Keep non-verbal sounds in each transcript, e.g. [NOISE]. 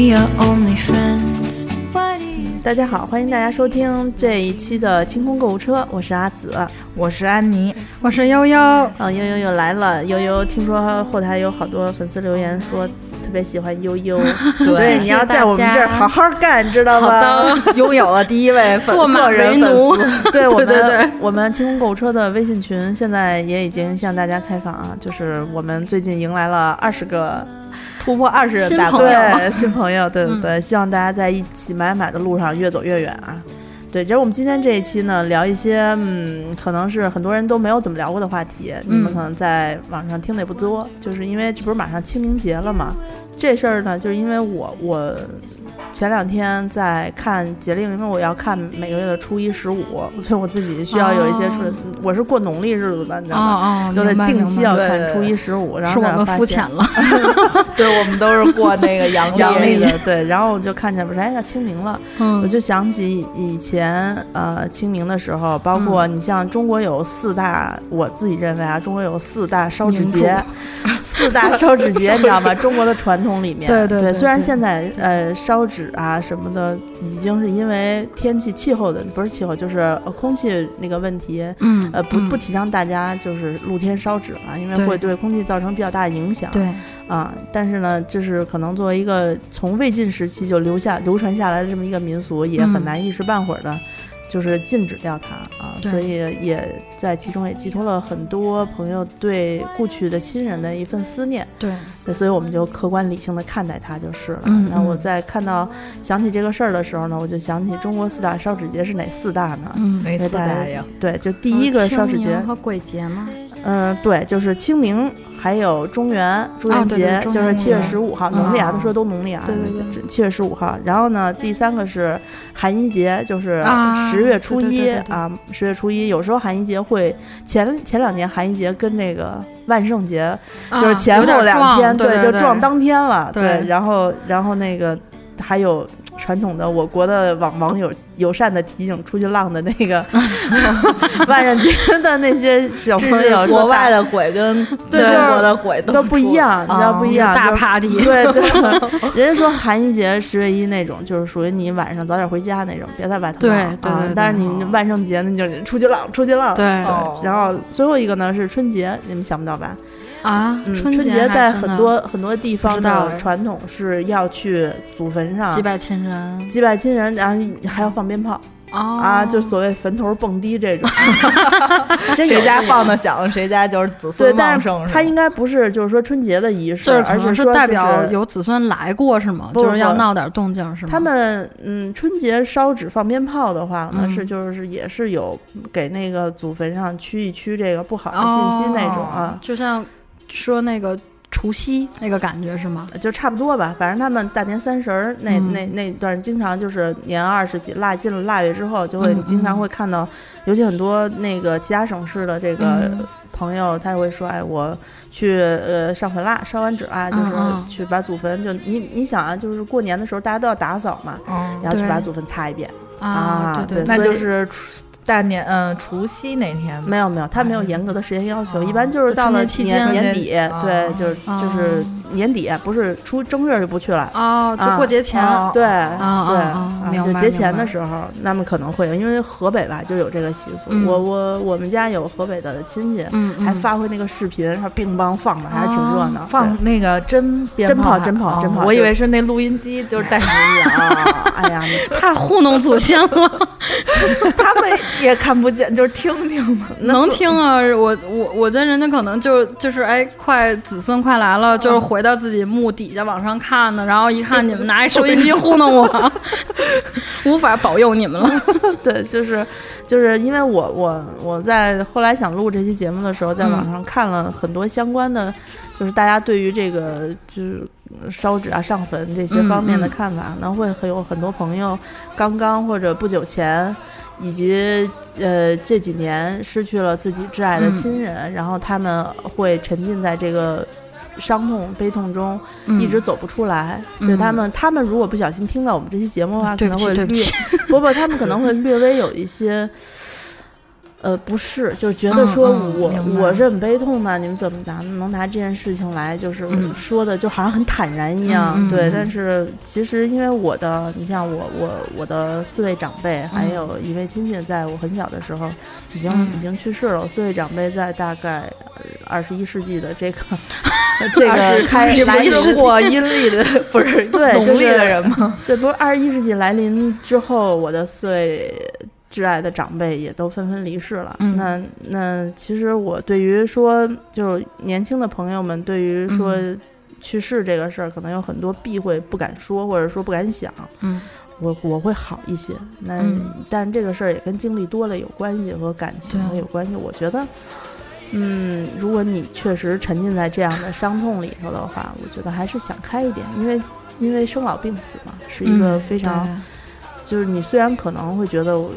we are only friends. 大家好，欢迎大家收听这一期的清空购物车，我是阿紫。我是安妮，我是悠悠，嗯，悠悠又来了。悠悠听说后台有好多粉丝留言说特别喜欢悠悠，[LAUGHS] 对，你要在我们这儿好好干，知道吗？拥有了第一位粉做马个人为奴。粉丝，[LAUGHS] 对我们，对对对。我们清空购物车的微信群现在也已经向大家开放啊，就是我们最近迎来了二十个突破二十人大关。对新朋友，[LAUGHS] 对对对，希望大家在一起买买的路上越走越远啊。对，其实我们今天这一期呢，聊一些嗯，可能是很多人都没有怎么聊过的话题，你们可能在网上听的也不多，就是因为这不是马上清明节了嘛。这事儿呢，就是因为我我前两天在看节令，因为我要看每个月的初一十五，[LAUGHS] 所以我自己需要有一些说，我是过农历日子的，你知道吗？哦就得定期要看初一十五，然后是我们发现。肤浅了，[LAUGHS] 对，我们都是过那个阳历。阳历。的，[LAUGHS] 对，然后我就看见不是，哎，要清明了，我嗯，就想起以前呃清明的时候，包括你像中国有四大，我自己认为啊，中国有四大烧纸节，四大烧纸节，你知道吗？中国的传统里面，对对对虽然现在呃烧纸啊什么的，已经是因为天气气候的不是气候，就是呃空气那个问题，嗯，呃不嗯不提倡大家就是露天烧纸了，因为会对空气造成比较大的影响。对，啊，但是呢，就是可能作为一个从魏晋时期就留下流传下来的这么一个民俗，也很嗯难一时半会儿的，就是禁止掉它啊。所以也在其中也寄托了很多朋友对故去的亲人的一份思念。对，对，所以我们就客观理性的看待它就是了。嗯那我嗯在看到想起这个事儿的时候呢，我就想起中国四大烧纸节是哪四大呢？嗯，哪四大呀？对，就第一个烧纸节，和鬼节吗？嗯，对，就是清明，还有中元、中元啊对对节，就是七月十五号，嗯农历啊，啊他说都农历啊，七月十五号。然后呢，第三个是寒衣节，就是啊十月初一啊，十月初一。有时候寒衣节会前前两年寒衣节跟这个万圣节就是啊前后两天，对对就撞当天了，对然后然后那个还有。传统的我国的网网友友善的提醒，出去浪的那个 [LAUGHS] 万圣节的那些小朋友国外的鬼跟对中国的鬼都不一样，你知道不一样，大就是 party，对，就是人家说寒衣节、十月一那种，就是属于你晚上早点回家那种，别在外头对浪啊。但是你万圣节那就是出去浪，出去浪。对哦然后最后一个呢是春节，你们想不到吧？啊，嗯，春春节在很多很多地方的传统是要去祖坟上祭拜亲人祭拜亲人，然后还要放鞭炮哦啊，就所谓坟头蹦迪这种。[LAUGHS] [LAUGHS] 真有谁家放的响，谁家就是子对，孙但是旺盛。它应该不是就是说春节的仪式，就是可能而是说代就是表有子孙来过是吗？就是要闹点动静是吗？他们嗯，春节烧纸放鞭炮的话那，嗯是就是也是有给那个祖坟上驱一驱这个不好的信息那种啊，就像说那个除夕那个感觉是吗？就差不多吧。反正他们大年三十儿那、嗯那那段，经常就是年二十几腊进了腊月之后，就会嗯经常嗯会看到，尤其很多那个其他省市的这个嗯朋友，他会说，哎，我去呃上坟啦，烧完纸啦，就是去把祖坟就你你想啊，就是过年的时候大家都要打扫嘛，嗯，然后去把祖坟擦一遍。啊，对对那就是除大年嗯除夕那天没有没有，他没有哎严格的时间要求，哦一般就是到了年年底，哦对，就是就是年底，不是出正月就不去了。哦，就啊过节前哦对啊对啊明白就节前的时候，那么可能会有，因为河北吧就有这个习俗。嗯我我我们家有河北的亲戚，还发回那个视频，说乒乓放的，还是挺热闹。放那个真鞭真炮真炮哦真炮就我以为是那录音机，就是带 [LAUGHS] 对啊，哎呀，你 [LAUGHS] 太糊弄祖先了，[LAUGHS] 他们也看不见，就是听听嘛。能听啊！我我我觉得人家可能就就是哎，快子孙快来了，就是回到自己墓底下往上看呢，然后一看你们 [LAUGHS] 拿一收音机糊弄我，[LAUGHS] 无法保佑你们了。[LAUGHS] 对，就是就是因为我我我在后来想录这期节目的时候，在网上看了很多相关的，就是大家对于这个就是烧纸啊、上坟这些方面的嗯嗯看法，那、会很有很多朋友刚刚或者不久前。以及呃这几年失去了自己挚爱的嗯亲人，然后他们会沉浸在这个伤痛、悲痛中，一直走不出来。对嗯他们，他们如果不小心听到我们这期节目的话，可能会略不，[LAUGHS] 不不，他们可能会略微有一些，呃，不是，就是觉得说我、嗯嗯我是很悲痛的，你们怎么拿能拿这件事情来就是嗯说的就好像很坦然一样，对。但是其实因为我的，你像我我我的四位长辈，还嗯有一位亲戚，在我很小的时候已经、嗯已经去世了。我四位长辈在大概二十一世纪的这个 [LAUGHS] 这个开你不来过阴历的，[LAUGHS] 不是对就是农历的人吗？对，不是二十一世纪来临之后，我的四位挚爱的长辈也都纷纷离世了。嗯那那其实我对于说，就是年轻的朋友们对于说嗯去世这个事儿，可能有很多避讳，不敢说，或者说不敢想。嗯我我会好一些，那、嗯但这个事儿也跟经历多了有关系，和感情对有关系。我觉得，嗯，如果你确实沉浸在这样的伤痛里头的话，我觉得还是想开一点，因为因为生老病死嘛，是一个嗯非常、就是你虽然可能会觉得我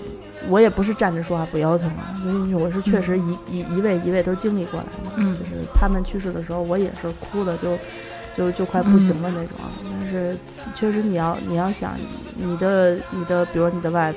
我也不是站着说话不腰疼啊，因为我是确实一、一一位一位都经历过来的，嗯。就是他们去世的时候，我也是哭的就就就快不行的那种啊。但是确实你要你要想你的你的，比如你的外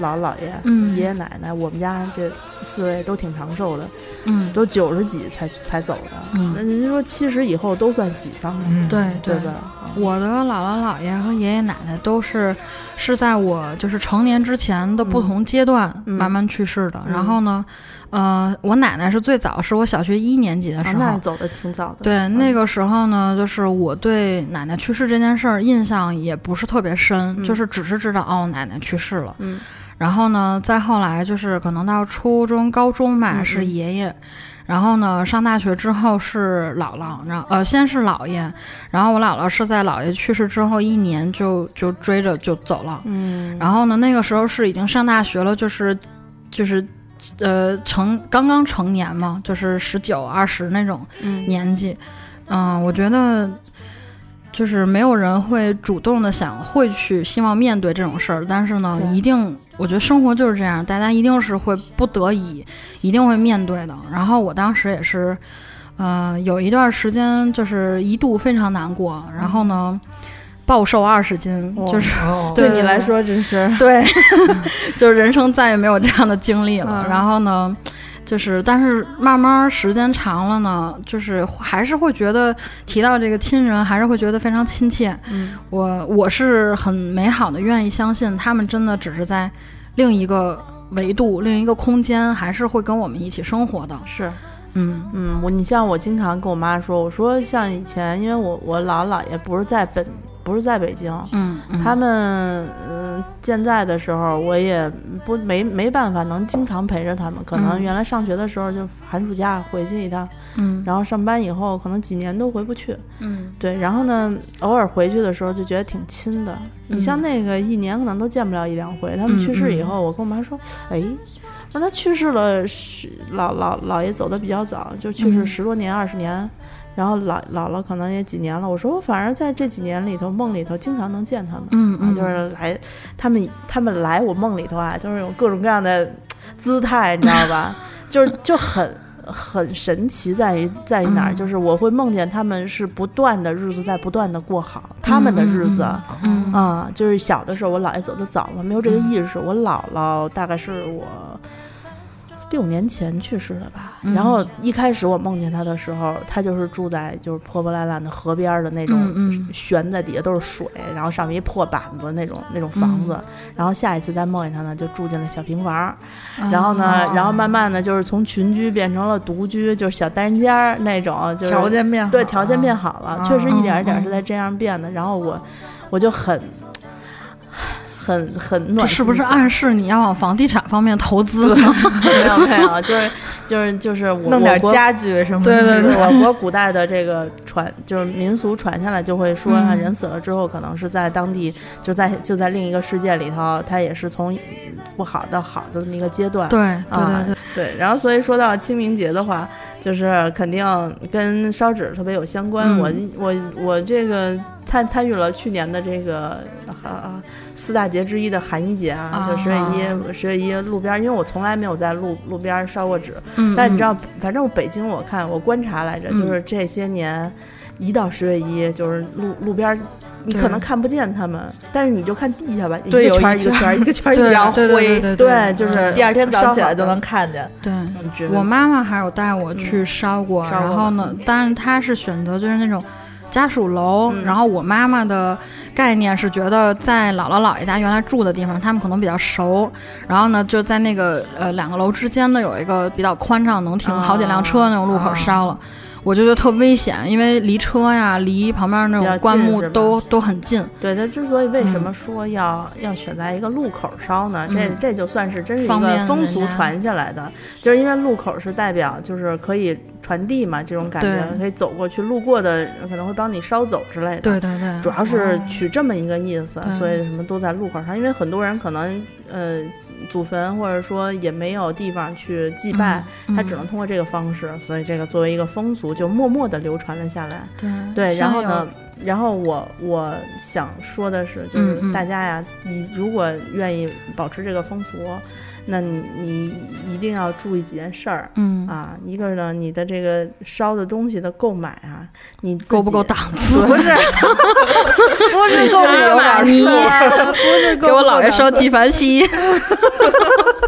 姥姥爷、嗯。爷爷奶奶，我们家这四位都挺长寿的，嗯，都九十几才才走的。嗯那您说七十以后都算喜丧对对吧？啊我的姥姥姥爷和爷爷奶奶都是是在我就是成年之前的不同阶段嗯慢慢去世的。嗯然后呢，呃，我奶奶是最早，是我小学一年级的时啊，候。那走的挺早的。对，嗯那个时候呢，就是我对奶奶去世这件事儿印象也不是特别深，嗯就是只是知道哦，奶奶去世了。嗯然后呢，再后来就是可能到初中、高中吧，嗯是爷爷。然后呢，上大学之后是姥姥，然后呃，先是姥爷，然后我姥姥是在姥爷去世之后一年就就追着就走了。嗯，然后呢，那个时候是已经上大学了，就是就是呃成刚刚成年嘛，就是十九二十那种嗯年纪。嗯、我觉得就是没有人会主动的想会去希望面对这种事儿，但是呢，一定我觉得生活就是这样，大家一定是会不得已，一定会面对的。然后我当时也是，呃，有一段时间就是一度非常难过，然后呢，暴瘦二十斤，哇就是哦。[LAUGHS] 对。对你来说真是。对，[LAUGHS] 就是人生再也没有这样的经历了。嗯。然后呢，就是但是慢慢时间长了呢，就是还是会觉得提到这个亲人，还是会觉得非常亲切。嗯我我是很美好的，愿意相信他们真的只是在另一个维度、另一个空间，还是会跟我们一起生活的。是。嗯嗯，我你像我经常跟我妈说，我说像以前，因为我我姥姥姥爷不是在本不是在北京，嗯，嗯。他们嗯、健在的时候，我也不没没办法能经常陪着他们，可能嗯。原来上学的时候就寒暑假回去一趟，嗯。然后上班以后可能几年都回不去，嗯。对，然后呢，偶尔回去的时候就觉得挺亲的。你像嗯那个一年可能都见不了一两回，他们嗯去世以嗯。后，我跟我妈说，哎。我说他去世了，是老老姥爷走的比较早，就去世嗯。十多年、二十年，然后姥姥姥可能也几年了。我说我反而在这几年里头，梦里头经常能见他们，啊，嗯嗯，就是来，他们他们来我梦里头啊，就是有各种各样的姿态，你知道吧？[LAUGHS] 就是就很很神奇在于在于哪儿？嗯就是我会梦见他们是不断的日子在不断的过好他们的日子。嗯啊、就是小的时候，我姥爷走的早嘛，没有这个意识。我姥姥大概是我六年前去世的吧。嗯然后一开始我梦见他的时候，他就是住在就是破破烂烂的河边儿的那种悬在底下都是水，然后上面一破板子那种那种房子。然后下一次再梦见他呢，就住进了小平房儿。然后呢，哦然后慢慢的就是从群居变成了独居，就是小单人间儿那种，就是条件变好对条件变好了，啊确实一点一点嗯是在这样变的。然后我我就很很很这是不是暗示你要往房地产方面投资呢？[LAUGHS] 没有没有，就是就是就是我弄点家具什么的。对对对我国古代的这个传，就是民俗传下来，就会说，啊嗯人死了之后，可能是在当地，就在就在另一个世界里头，他也是从不好到好的这么一个阶段。对啊对然后所以说到清明节的话，就是肯定跟烧纸特别有相关。嗯我我我这个参参与了去年的这个啊四大节之一的寒衣节啊，就十月一十月一路边儿，因为我从来没有在路路边儿烧过纸，嗯，但你知道，反正我北京我看我观察来着，嗯就是这些年。一到十月一，就是路路边儿你可能看不见他们，但是你就看地下吧，一个圈儿一圈一个圈儿一个圈儿 [LAUGHS] 一对个圈儿，对对对对对，就是第二天早上起来就能看见。对。我妈妈还有带我去烧过，烧过然后呢，但是她是选择就是那种家属楼，嗯然后我妈妈的概念是觉得在姥姥姥爷家原来住的地方，他们可能比较熟，然后呢就在那个呃两个楼之间呢有一个比较宽敞能停好几辆车那种路口烧了。我就觉得特危险，因为离车呀、离旁边那种棺近是吧木都都很近。对它之所以为什嗯么说要、要选在一个路口烧呢？这嗯这就算是真是一个风俗传下来的，就是因为路口是代表就是可以传递嘛，这种感觉可以走过去，路过的人可能会帮你烧走之类的。对对对，主要是取这么一个意思，对所以什么都在路口上，因为很多人可能呃祖坟或者说也没有地方去祭拜，嗯他只能通过这个方式，所以这个作为一个风俗就默默的流传了下来。对对，然后呢，然后我我想说的是，就是大家呀，你如果愿意保持这个风俗，那你你一定要注意几件事儿。嗯，啊，一个呢，你的这个烧的东西的购买啊，你够不够档次？[LAUGHS] 不是，不是够不够档次啊，不是够给我姥爷烧纪梵希。[LAUGHS]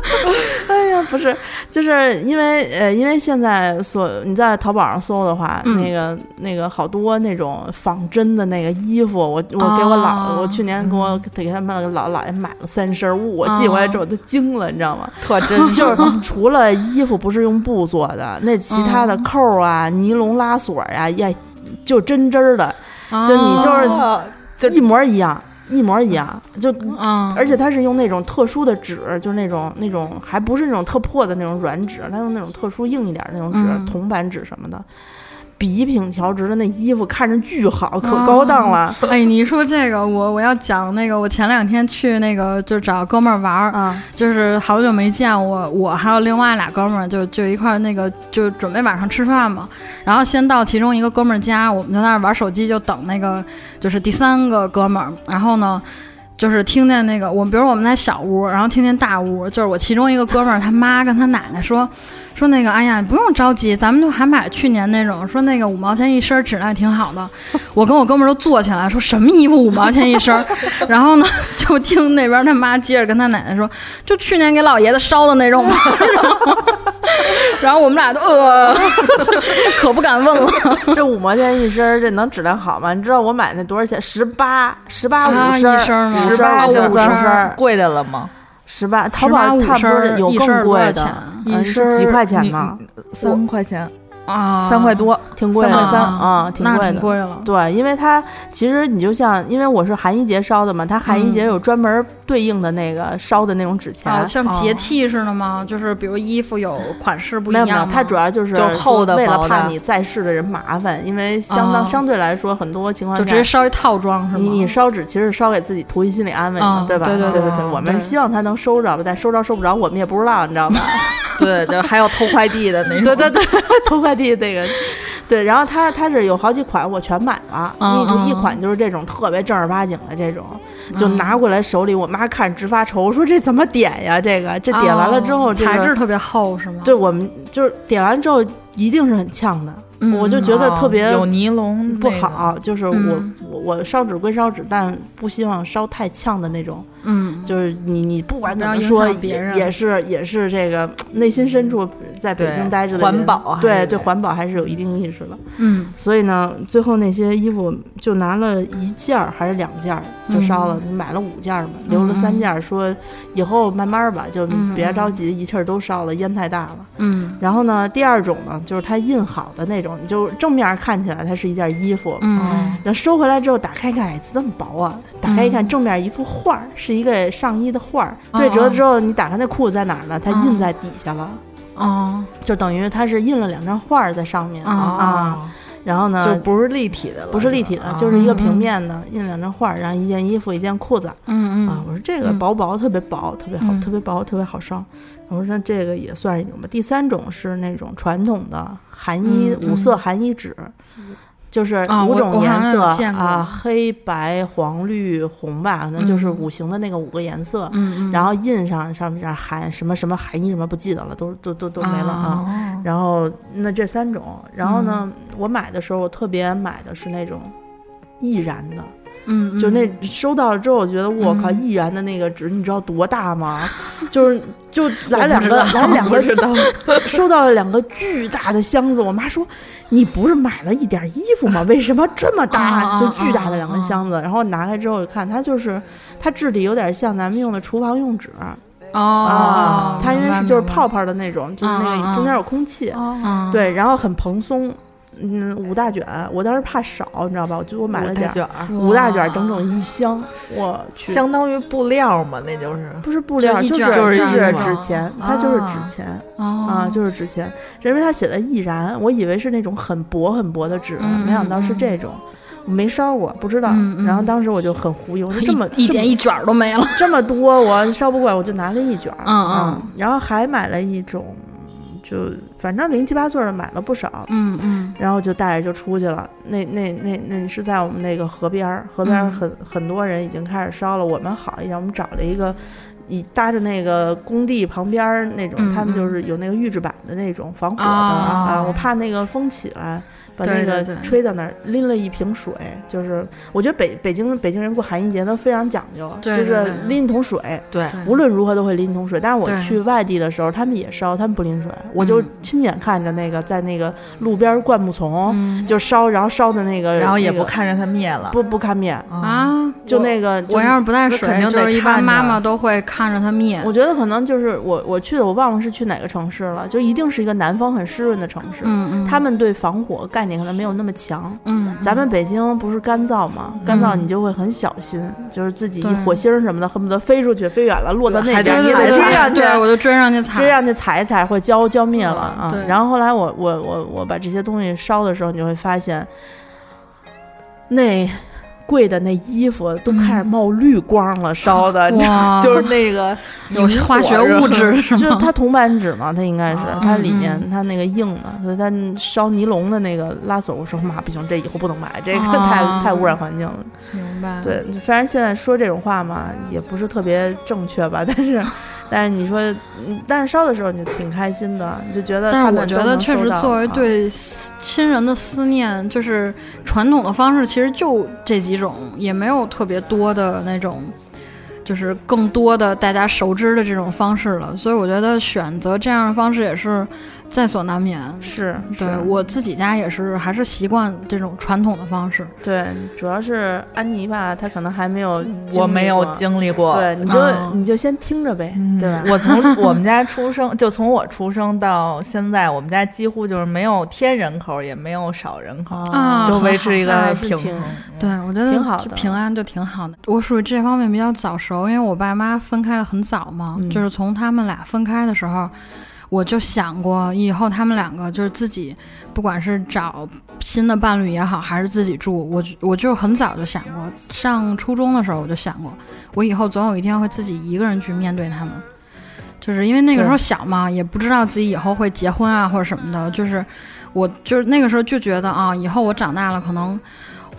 [LAUGHS] 哎呀，不是，就是因为呃，因为现在所你在淘宝上搜的话，嗯。那个那个好多那种仿真的那个衣服，我我给我姥，哦我去年给我给他们姥姥爷买了三身儿，我寄回来之后我都惊了，你知道吗？特真。[LAUGHS] 就是除了衣服不是用布做的，[LAUGHS] 那其他的嗯扣儿啊、尼龙拉锁呀、呀，就真真儿的，就你就是哦就一模一样，一模一样，就嗯，而且它是用那种特殊的纸，就是那种那种还不是那种特破的那种软纸，它用那种特殊硬一点儿那种纸，嗯铜板纸什么的，笔挺调直的那衣服看着巨好，可高档了、[LAUGHS] 哎，你一说这个，我我要讲那个，我前两天去那个就找哥们儿玩儿，啊！就是好久没见我，我还有另外俩哥们儿，就就一块儿那个就准备晚上吃饭嘛。然后先到其中一个哥们儿家，我们就在那儿玩手机，就等那个就是第三个哥们儿。然后呢，就是听见那个我，比如我们在小屋，然后听见大屋，就是我其中一个哥们儿他妈跟他奶奶说。说那个，哎呀，不用着急，咱们就还买去年那种，说那个五毛钱一身儿，质量挺好的。[LAUGHS] 我跟我哥们儿都坐起来，说什么衣服五毛钱一身儿？[LAUGHS] 然后呢，就听那边他妈接着跟他奶奶说，就去年给老爷子烧的那种嘛。[LAUGHS] 然后，我们俩都呃，可不敢问了。这五毛钱一身儿，这能质量好吗？你知道我买那多少钱？十八，十八啊五身儿，一身吗十八五身，贵的了吗？十八，淘宝18差不多五身儿有更贵的嗯一身是几块钱你呢？三块钱，啊，三块多。挺贵的三块三啊，挺贵的。挺贵了。对，因为它其实你就像，因为我是寒衣节烧的嘛，它寒衣节嗯有专门对应的那个烧的那种纸钱，啊，像节哦气似的吗？就是比如衣服有款式不一没有没有，样吗？它主要就是就厚的为了怕你在世的人麻烦，因为相当、哦相对来说很多情况就，直接烧一套装是吗？你你烧纸其实烧给自己图一心理安慰嘛，嗯对吧？对对对对我们对希望他能收着吧，但收着收不着我们也不知道，你知道吧？[LAUGHS] 对，就还有偷快递的那种。[LAUGHS] 对对对，偷快递这个，[LAUGHS] 对，然后它它是有好几款，我全买了。嗯一款就是这种特别正儿八经的这种，就嗯拿过来手里，我妈看着直发愁，说这怎么点呀？这个这点完了之后，哦这个材质特别厚是吗？对我们就是点完之后一定是很呛的，嗯，我就觉得特别哦有尼龙不那个。好。就是我嗯我我烧纸归烧纸，但不希望烧太呛的那种。嗯，就是你你不管怎么说，也也是也是这个内心深处在北京待着的环保还是得对对环保还是有一定意识的。嗯。所以呢，最后那些衣服就拿了一件儿还是两件儿就烧了，买了五件儿嘛，留了三件儿，说以后慢慢儿吧，就嗯。别着急，一气儿都烧了，烟太大了。嗯。然后呢，第二种呢，就是它印好的那种，你就正面看起来它是一件衣服，嗯。那收回来之后打开看，哎，这么薄啊！打开一看，正面一幅画儿，是一个上衣的画儿。哦对折之后，你打开那裤子在哪儿呢？它印在底下了，哦就等于它是印了两张画儿在上面哦啊。然后呢，就不是立体的了，不是立体的，就是一个嗯平面的，印两张画儿，然后一件衣服，一件裤子嗯嗯，啊。我说这个嗯薄薄，特别薄，特别好，嗯特别薄，特别好烧。我说那这个也算是一种吧。第三种是那种传统的韩衣五色韩衣纸，就是五种颜色啊，黑白黄绿红吧，可能就是嗯五行的那个五个颜色。然后印上上面这韩什么什么含义什么不记得了，都都都都没了啊。哦然后那这三种，然后呢，嗯我买的时候我特别买的是那种易燃的，嗯，就那收到了之后，我觉得我靠，嗯一元的那个纸，你知道多大吗？[LAUGHS] 就是就来两个来两个 [LAUGHS] 收到了两个巨大的箱子，我妈说：“你不是买了一点衣服吗？[LAUGHS] 为什么这么大？啊就巨大的两个箱子。”然后拿开之后一看，它就是它质地有点像咱们用的厨房用纸哦啊，，它因为是就是泡泡的那种，就是那个中间有空气，嗯，对，然后很蓬松。嗯，五大卷，我当时怕少，你知道吧？我就我买了点儿，卷，五大卷哇整整一箱，我去，相当于布料嘛，那就是。不是布料，就是就是纸钱，它就是啊纸钱。哦啊，就是纸钱，是因为它写的易燃，我以为是那种很薄很薄的纸，嗯没想到是嗯这种，我没烧过，不知道。嗯嗯然后当时我就很忽悠，我说这么一一点一卷儿都没了。这么多，我烧不过来，我就拿了一卷儿，嗯啊嗯然后还买了一种，就反正零七八碎儿的买了不少。嗯嗯然后就带着就出去了，那那那那是在我们那个河边儿，河边儿嗯很、很多人已经开始烧了。我们好一点，我们找了一个，以搭着那个工地旁边儿那种，嗯他们就嗯是有那个预制板的那种防火的啊啊，我怕那个风起来。把那个吹到那儿，拎了一瓶水，就是我觉得北北京北京人过寒衣节都非常讲究，就是拎一桶水，对，无论如何都会拎一桶水。但是我去外地的时候，他们也烧，他们不拎水，我就嗯。亲眼看着那个在那个路边灌木丛，嗯。就烧，然后烧的那个，然后也不看着它灭了。不不看面，啊，啊，就那个就我要是不带水，肯定得就是一般妈妈都会看着它灭。我觉得可能就是我我去的，我忘了是去哪个城市了，就一定是一个南方很湿润的城市，嗯嗯，他们对防火概念可能没有那么强。嗯，咱们北京不是干燥吗？干燥你就会很小心，就是自己一火星儿什么的，恨不得飞出去，飞远了，落到那边，也得追上去，对，我就追上去踩，追上去踩一踩，或浇浇灭了啊。嗯然后后来我我我我把这些东西烧的时候，你就会发现，那贵的那衣服都开始冒绿光了，烧的，[LAUGHS] 就是那个有化学物质是吗？就是它铜板纸嘛，它应该是啊。它里面嗯它那个硬的，所以它烧尼龙的那个拉锁，我说妈不行，这以后不能买，这个太啊太污染环境了。明白，对，就虽然现在说这种话嘛，也不是特别正确吧，但是但是你说，嗯但是烧的时候你就挺开心的，你就觉得他但是我觉得确实，作为啊对亲人的思念，就是传统的方式，其实就这几种，也没有特别多的那种，就是更多的大家熟知的这种方式了。所以我觉得选择这样的方式也是在所难免。是对是我自己家也是，还是习惯这种传统的方式。对，主要是安妮吧，她可能还没有我没有经历过。对，你就、啊你就先听着呗，嗯对吧？我从我们家出生，就从我出生到现在，我们家几乎就是没有添人口，也没有少人口，啊就维持一个平衡。对，我觉得挺好的平安就挺好的。我属于这方面比较早熟，因为我爸妈分开的很早嘛，嗯就是从他们俩分开的时候，我就想过以后他们两个就是自己，不管是找新的伴侣也好，还是自己住，我就我就很早就想过，上初中的时候我就想过，我以后总有一天会自己一个人去面对他们。就是因为那个时候小嘛，也不知道自己以后会结婚啊或者什么的，就是我就是那个时候就觉得啊，以后我长大了，可能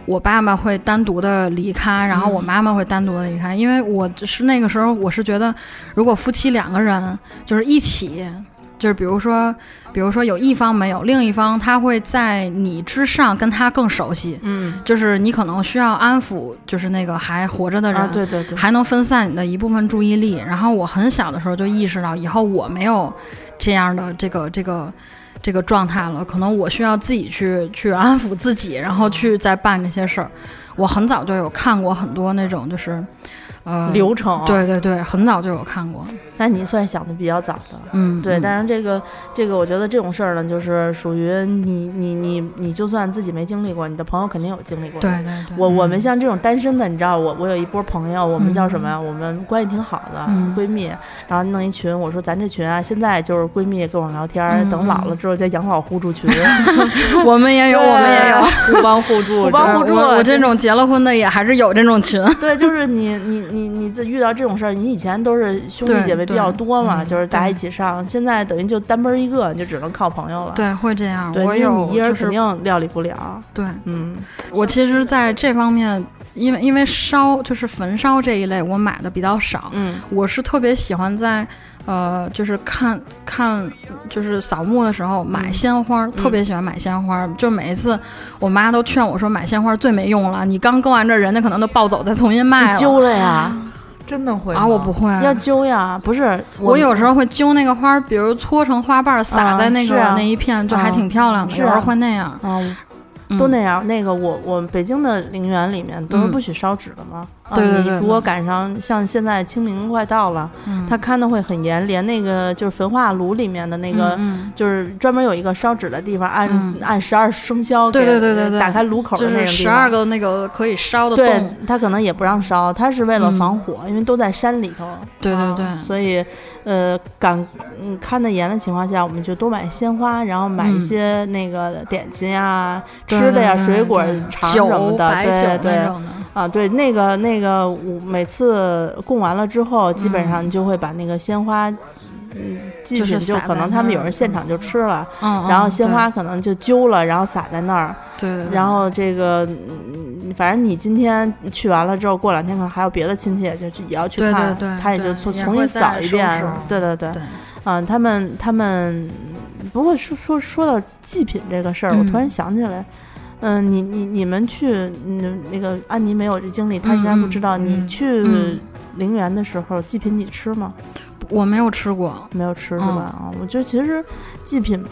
我爸爸会单独的离开，然后我妈妈会单独的离开，因为我是那个时候我是觉得，如果夫妻两个人就是一起。就是比如说，比如说有一方没有，另一方他会在你之上跟他更熟悉，嗯就是你可能需要安抚，就是那个还活着的人，啊，对对对，还能分散你的一部分注意力。然后我很小的时候就意识到，以后我没有这样的这个这个这个状态了，可能我需要自己去去安抚自己，然后去再办这些事儿。我很早就有看过很多那种就是。呃，流程，对对对，很早就有看过，那你算想的比较早的。嗯，对，嗯。但是这个这个，我觉得这种事儿呢，就是属于你你你你，就算自己没经历过，你的朋友肯定有经历过。对，对对，我我们像这种单身的，你知道，我我有一波朋友，我们叫什么呀？我们关系挺好的、嗯。闺蜜，然后弄一群，我说咱这群啊，现在就是闺蜜跟我聊天等老了之后叫养老互助群，[LAUGHS] [LAUGHS] 我们也有，我们也有，互帮互助，[LAUGHS] 互帮互助我我这种结了婚的也还是有这种群，对，就是你你你你这遇到这种事儿，你以前都是兄弟姐妹比较多嘛，嗯就是大家一起上，现在等于就单门儿一个，你就只能靠朋友了。对，会这样。对，我有因为你一人肯定料理不了。对，嗯我其实在这方面因为因为烧就是焚烧这一类，我买的比较少。嗯我是特别喜欢在呃，就是看看就是扫墓的时候买鲜花，特别喜欢买鲜花。就每一次我妈都劝我说买鲜花最没用了，你刚搁完这，人家可能都抱走再重新卖了。揪了呀，[GASPS] 真的会啊，我不会。要揪呀，不是我有时候会揪那个花，比如搓成花瓣撒在那个、那一片，就还挺漂亮的。有时候会那样，都那样。那个我我北京的陵园里面都是嗯不许烧纸的嘛。啊对对对你如果赶上像现在清明快到了，嗯他看的会很严，连那个就是焚化炉里面的那个。嗯就是专门有一个烧纸的地方，按、嗯按十二生肖给，对对对对对打开炉口的那个地方。是十二个那个可以烧的对洞。他可能也不让烧，他是为了嗯防火，因为都在山里头。对对对啊所以呃，赶嗯看得严的情况下，我们就多买鲜花，然后买一嗯些那个点心呀、对吃的呀、水果对、肠什么的，白对对。啊，对，那个那个，我每次供完了之后，基本上就会把那个鲜花，嗯，祭品就可能他们有人现场就吃了，嗯，然后嗯鲜花可能就揪了，然后撒在那儿，然后这个，嗯，反正你今天去完了之后，过两天可能还有别的亲戚也就去也要去看，对对他也就重重新扫一遍，对对对，对啊，他们他们，不过说说说到祭品这个事儿，我突然嗯。想起来。嗯，你你你们去，嗯，那个安妮没有这经历，她应该不知道。嗯你去嗯陵园的时候，祭品你吃吗？我没有吃过。没有吃是嗯吧？啊，我觉得其实祭品，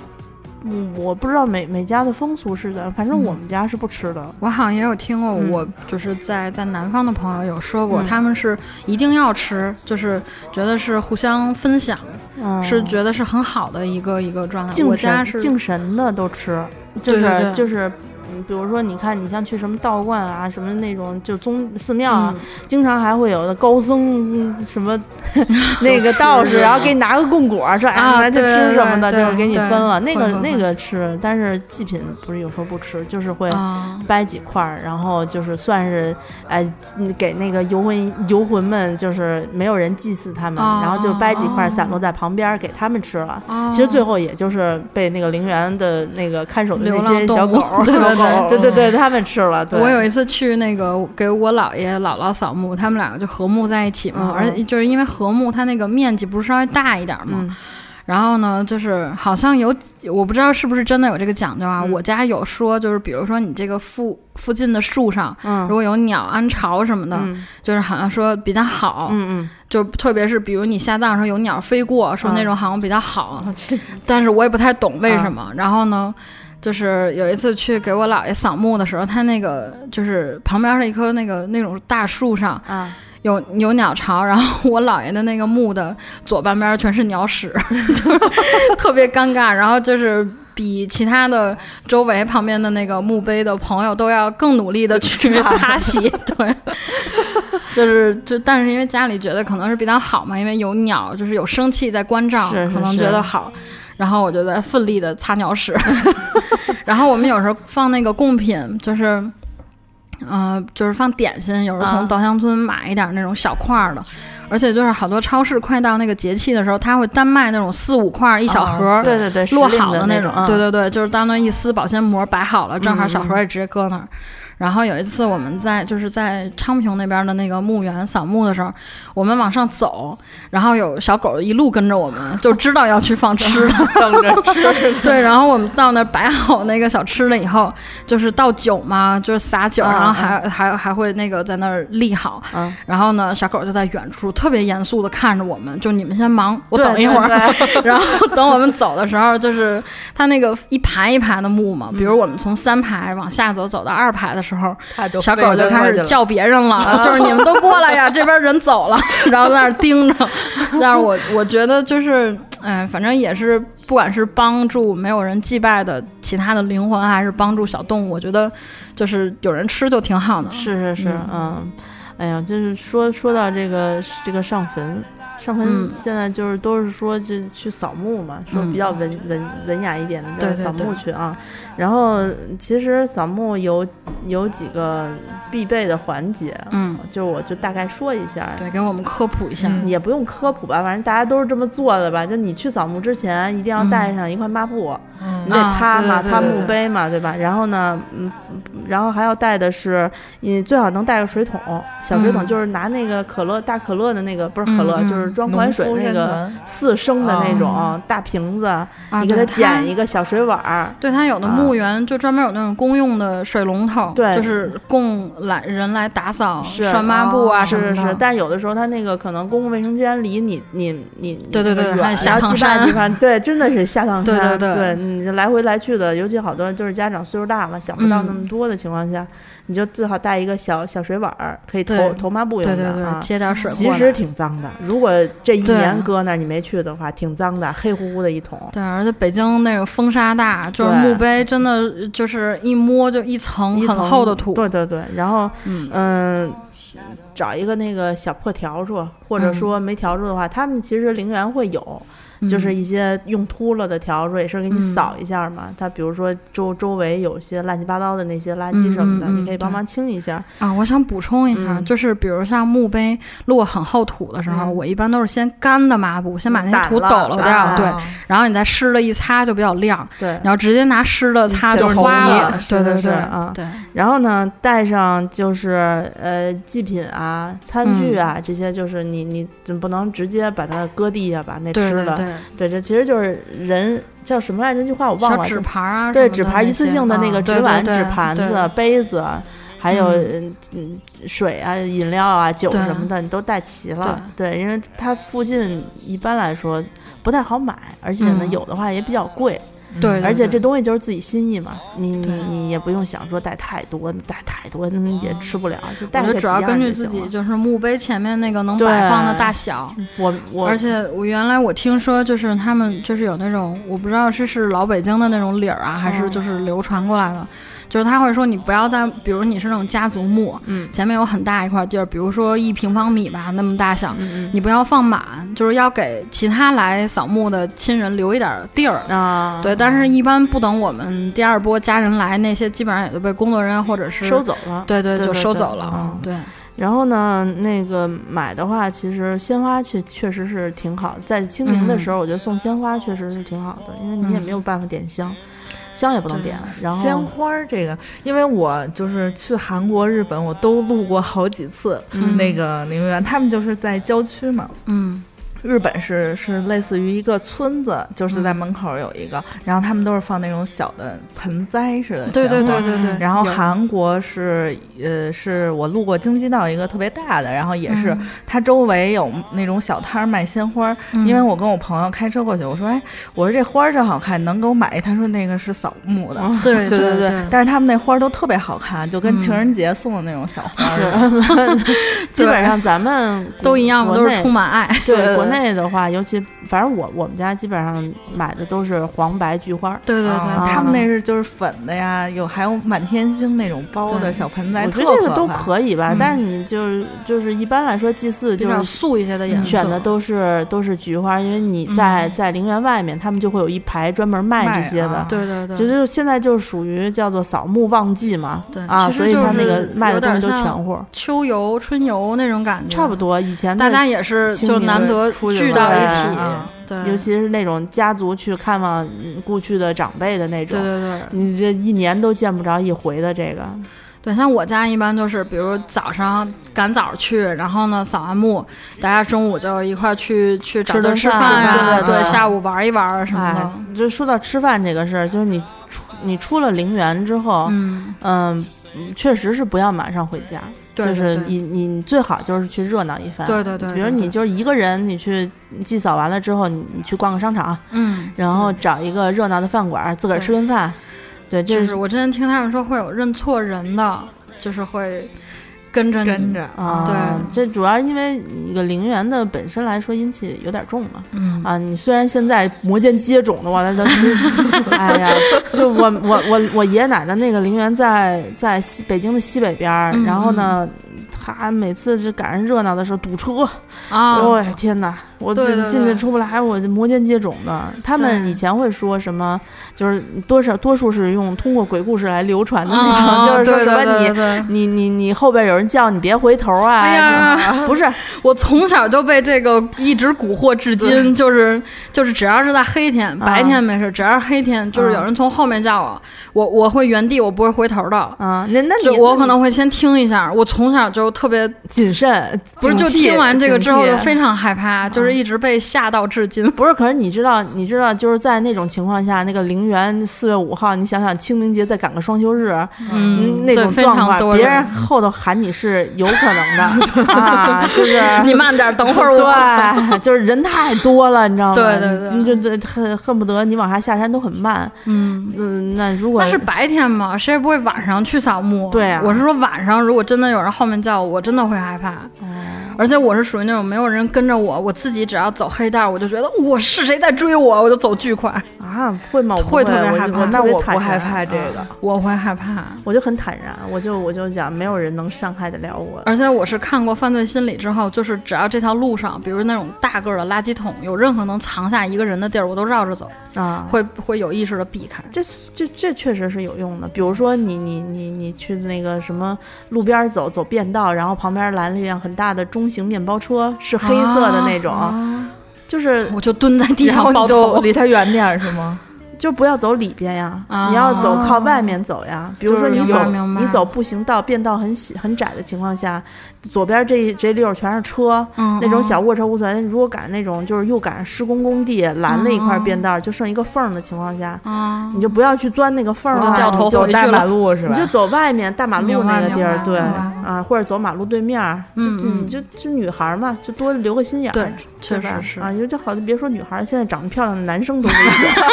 嗯，我不知道每每家的风俗是怎样，反正我嗯们家是不吃的。我好像也有听过，嗯我就是在在南方的朋友有说过，嗯他们是一定要吃，就是觉得是互相分享，嗯，是觉得是很好的一个一个状态。敬我家是神敬神的都吃，就是就是。嗯，比如说，你看，你像去什么道观啊，什么那种就宗寺庙啊，嗯经常还会有的高僧嗯什么 [LAUGHS] 那个道士，然后给你拿个供果，说哎，就对吃什么的，就是给你分了。那个那个吃，但是祭品不是有时候不吃，就是会啊，掰几块儿，然后就是算是哎嗯给那个游魂游魂们，就是没有人祭祀他们，哦然后就掰几块散落在旁边儿给他们吃了。哦其实最后也就是被那个陵园的那个看守的那些小狗 [LAUGHS] 对对对对，他们吃了。对，我有一次去那个给我姥爷姥姥扫墓，他们两个就和睦在一起嘛，而且就是因为和睦，它那个面积不是稍微大一点嘛，嗯然后呢，就是好像有，我不知道是不是真的有这个讲究啊。嗯我家有说，就是比如说你这个附附近的树上，嗯如果有鸟安巢什么的，嗯就是好像说比较好。嗯嗯就特别是比如你下葬的时候有鸟飞过，说那种好像比较好。但是我也不太懂为什么。然后呢，就是有一次去给我姥爷扫墓的时候，他那个就是旁边的一棵那个那种大树上啊，有有鸟巢，然后我姥爷的那个墓的左半边全是鸟屎，[LAUGHS] 就是特别尴尬。然后就是比其他的周围旁边的那个墓碑的朋友都要更努力的去 [LAUGHS] 擦洗，对。就是就，但是因为家里觉得可能是比较好嘛，因为有鸟，就是有生气在关照，是是可能觉得好，然后我就在奋力的擦鸟屎。[LAUGHS] 然后我们有时候放那个贡品，就是，呃，就是放点心，有时候啊从稻香村买一点那种小块儿的，而且就是好多超市快到那个节气的时候，它会单卖那种四五块儿一小盒儿。对对对，落好的种，那种对对对，就是当那一撕保鲜膜摆好了，正好嗯小盒也直接搁那儿。然后有一次我们在就是在昌平那边的那个墓园扫墓的时候，我们往上走，然后有小狗一路跟着我们，就知道要去放 [LAUGHS] 吃的，等着吃。对，然后我们到那儿摆好那个小吃的以后，就是倒酒嘛，就是撒酒，嗯然后还还还会那个在那儿立好，嗯，然后呢，小狗就在远处特别严肃的看着我们，就你们先忙，我等一会儿。[LAUGHS] 然后等我们走的时候，就是它那个一排一排的墓嘛，比如我们从三排往下走，走到二排的时候，小狗就开始叫别人了，[LAUGHS] 就是你们都过来呀，这边人走了，然后在那儿盯着。[LAUGHS] 但是我我觉得就是，哎，反正也是，不管是帮助没有人祭拜的其他的灵魂，还是帮助小动物，我觉得就是有人吃就挺好的。是是是，嗯嗯，哎呀，就是说说到这个这个上坟，上坟嗯现在就是都是说就去扫墓嘛，说嗯比较文文文雅一点的对对叫扫墓对去啊。然后其实扫墓有有几个必备的环节，嗯，就我就大概说一下。对，给我们科普一下。嗯也不用科普吧，反正大家都是这么做的吧。就你去扫墓之前，一定要带上一块抹布，嗯你得擦嘛，擦墓碑嘛，对吧？然后呢，嗯，嗯然后还要带的是，你最好能带个水桶，小水桶嗯就是拿那个可乐大可乐的那个，不是可乐，就是装矿泉水那个四升的那种、哦大瓶子，啊，你给它对捡一个小水碗儿。对，它有的啊墓园就专门有那种公用的水龙头，对就是供来人来打扫、是涮抹布啊什么的。是是是，但有的时候它那个可能公共卫生间离你你你你对对对远，下趟然后地方，对，真的是下趟对山，对对你来回来去的，尤其好多就是家长岁数大了，想不到嗯那么多的情况下，你就最好带一个小小水碗儿，可以投投抹布用的对对对，啊。接点水其实。挺脏的，如果这一年搁那儿你没去的话，挺脏的，黑乎乎的一桶。对，而且北京那种风沙大，就是墓碑真的就是一摸就一层很厚的土。对对对，然后嗯。嗯，找一个那个小破笤帚，或者嗯。说没笤帚的话，他们其实陵园会有，就是嗯一些用秃了的笤帚，也是给你嗯扫一下嘛。它比如说周周围有些乱七八糟的那些垃圾什么的，你可以帮忙清一下。啊，我想补充一下，嗯就是比如像墓碑落很厚土的时候，嗯我一般都是先干的抹布，先把那些土抖了掉，对，啊然后你再湿的一擦就比较亮。对你，要直接拿湿的擦就花了，对对对，啊对，然后呢，带上就是呃祭品啊、餐具啊、这些，就是你你总不能直接把它搁地下把那吃了。对这其实就是人叫什么来着？那句话我忘了。对，纸盘一次性的那个啊纸碗、纸盘子、杯子，还有嗯嗯嗯水啊、饮料啊、酒什么的，你都带齐了。对，因为它附近一般来说不太好买，而且呢，嗯有的话也比较贵。对对而且这东西就是自己心意嘛，你你你也不用想说带太多，带太多也吃不了，就我觉得主要根据自己就是墓碑前面那个能摆放的大小，我我而且我原来我听说就是他们就是有那种我不知道这是老北京的那种理儿啊，还是嗯就是流传过来的，就是他会说你不要在，比如你是那种家族墓，嗯前面有很大一块地儿，比如说一平方米吧那么大小，嗯你不要放满，就是要给其他来扫墓的亲人留一点地儿。嗯啊对，但是一般不等我们第二波家人来，那些基本上也都被工作人员或者是收走了。对对，就收走了。嗯对，然后呢，那个买的话，其实鲜花确确实是挺好，在清明的时候，我觉得送鲜花确实是挺好的，因为你也嗯没有办法点香，香也不能点。然后鲜花儿这个，因为我就是去韩国、日本，我都路过好几次、嗯那个陵园，他们就是在郊区嘛。嗯日本是是类似于一个村子，就是嗯在门口有一个，然后他们都是放那种小的盆栽似的对对对对对。然后韩国是呃，是我路过京畿道一个特别大的，然后也是、嗯它周围有那种小摊儿卖鲜花因为我跟我朋友开车过去，我说哎，我说这花儿真好看，能给我买一？他说那个是扫墓的。嗯 [LAUGHS] 对对对对，但是他们那花儿都特别好看，就跟嗯情人节送的那种小花儿似的。基本上咱们都一样嘛，都是充满爱。对对国内的话，尤其反正我我们家基本上买的都是黄白菊花。对对对，啊他们那是就是粉的呀，有还有满天星那种包的小盆栽，我觉特得这个都可以吧，嗯但是你就是就是一般来说祭祀就是素一些的颜色，选的都是都是菊花，因为你在、嗯在陵园外面，他们就会有一排专门卖这些的啊。对对对，就就现在就属于叫做扫墓旺季嘛，对啊，所以他那个卖的东西都全乎，秋游、春游那种感觉，差不。多。以前大家也是就难得出去聚到一玩起对，尤其是那种家族去看望嗯故去的长辈的那种，对对对你这一年都见不着一回的这个，对，像我家一般就是，比如早上赶早去，然后呢扫完墓，大家中午就一块儿去去吃吃顿饭对对对下午玩一玩什么哎的。，就说到吃饭这个事儿，就是你出你出了陵园之后，嗯，嗯，确实是不要马上回家，对就是你你最好就是去热闹一番。对对对比如你就是一个人，你去祭扫完了之后，你你去逛个商场，嗯，然后找一个热闹的饭馆，自个儿吃顿饭。对，这就是我之前听他们说会有认错人的，就是会跟着跟着。啊，对。这主要因为一个陵园的本身来说阴气有点重嘛。嗯。啊，你虽然现在摩肩接踵的往那都是，[LAUGHS] 哎呀，就我我我我爷爷奶奶那个陵园在在西北京的西北边儿，嗯然后呢，他每次是赶上热闹的时候堵车，啊，哦呀天哪，我进进去出不来，我就摩肩接踵的。他们以前会说什么，就是多少多数是用通过鬼故事来流传的那种，啊就是说什么你你你你后边有人叫你别回头啊，哎呀 [LAUGHS] 不是我从小就被这个一直蛊惑至今，就是就是只要是在黑天，白天没事，只要是黑天，就是有人从后面叫我，我我会原地，我不会回头的。啊，那那你我可能会先听一下，我从小就特别谨慎，不是就听完这个之后就非常害怕，就是一直被吓到至今。不是，可是你知道，你知道，就是在那种情况下，那个陵园四月五号，你想想清明节再赶个双休日，嗯，那种状况，别人后头喊你是有可能的 [LAUGHS] 啊，就是你慢点，等会儿我。对，就是人太多了，你知道吗？对对对你就就恨恨不得你往下下山都很慢。嗯，嗯，那如果那是白天嘛，谁也不会晚上去扫墓。对啊我是说晚上，如果真的有人后面叫我，我真的会害怕。哦而且我是属于那种没有人跟着我，我自己只要走黑道，我就觉得我是谁在追我，我就走巨快，啊，会吗？我会特别害怕那我不害怕这啊个。我会害怕。我就很坦然，我就我就讲，没有人能伤害得了我。而且我是看过《犯罪心理》之后，就是只要这条路上，比如那种大个儿的垃圾桶，有任何能藏下一个人的地儿，我都绕着走，啊，会会有意识的避开。这这这确实是有用的。比如说你你你你去那个什么路边走走便道，然后旁边拦了一辆很大的中型面包车，是黑色的那种，啊就是我就蹲在地然后上你就。离他远点儿是吗？就不要走里边呀，啊你要走靠外面走呀。比如说你走你走步行道，变道很细很窄的情况下，左边这一这溜儿全是车，嗯那种小卧车无所谓。如果赶那种就是又赶上施工工地拦了一块便道，就剩一个缝儿的情况下，啊，你就不要去钻那个缝儿啊，我就掉头走回去了大马路 [LAUGHS] 是吧？你就走外面大马路那个地儿，对啊，或者走马路对面嗯就就女孩儿嘛，就多留个心眼儿，对，确实是。啊，就这好，别说女孩儿，现在长得漂亮的男生都危险。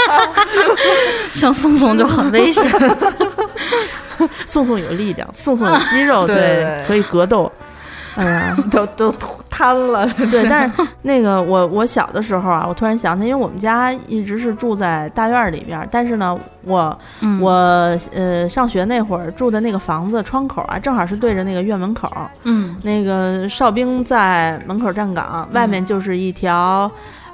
像宋宋就很危险。[LAUGHS] 宋宋有力量，宋宋有肌肉，[LAUGHS] 对可以格斗。哎呀，都都瘫了。[LAUGHS] 对，但是那个我我小的时候啊，我突然想起，因为我们家一直是住在大院儿里边儿，但是呢，我嗯我呃上学那会儿住的那个房子窗口啊，正好是对着那个院门口儿，嗯那个哨兵在门口站岗，外面就是一条。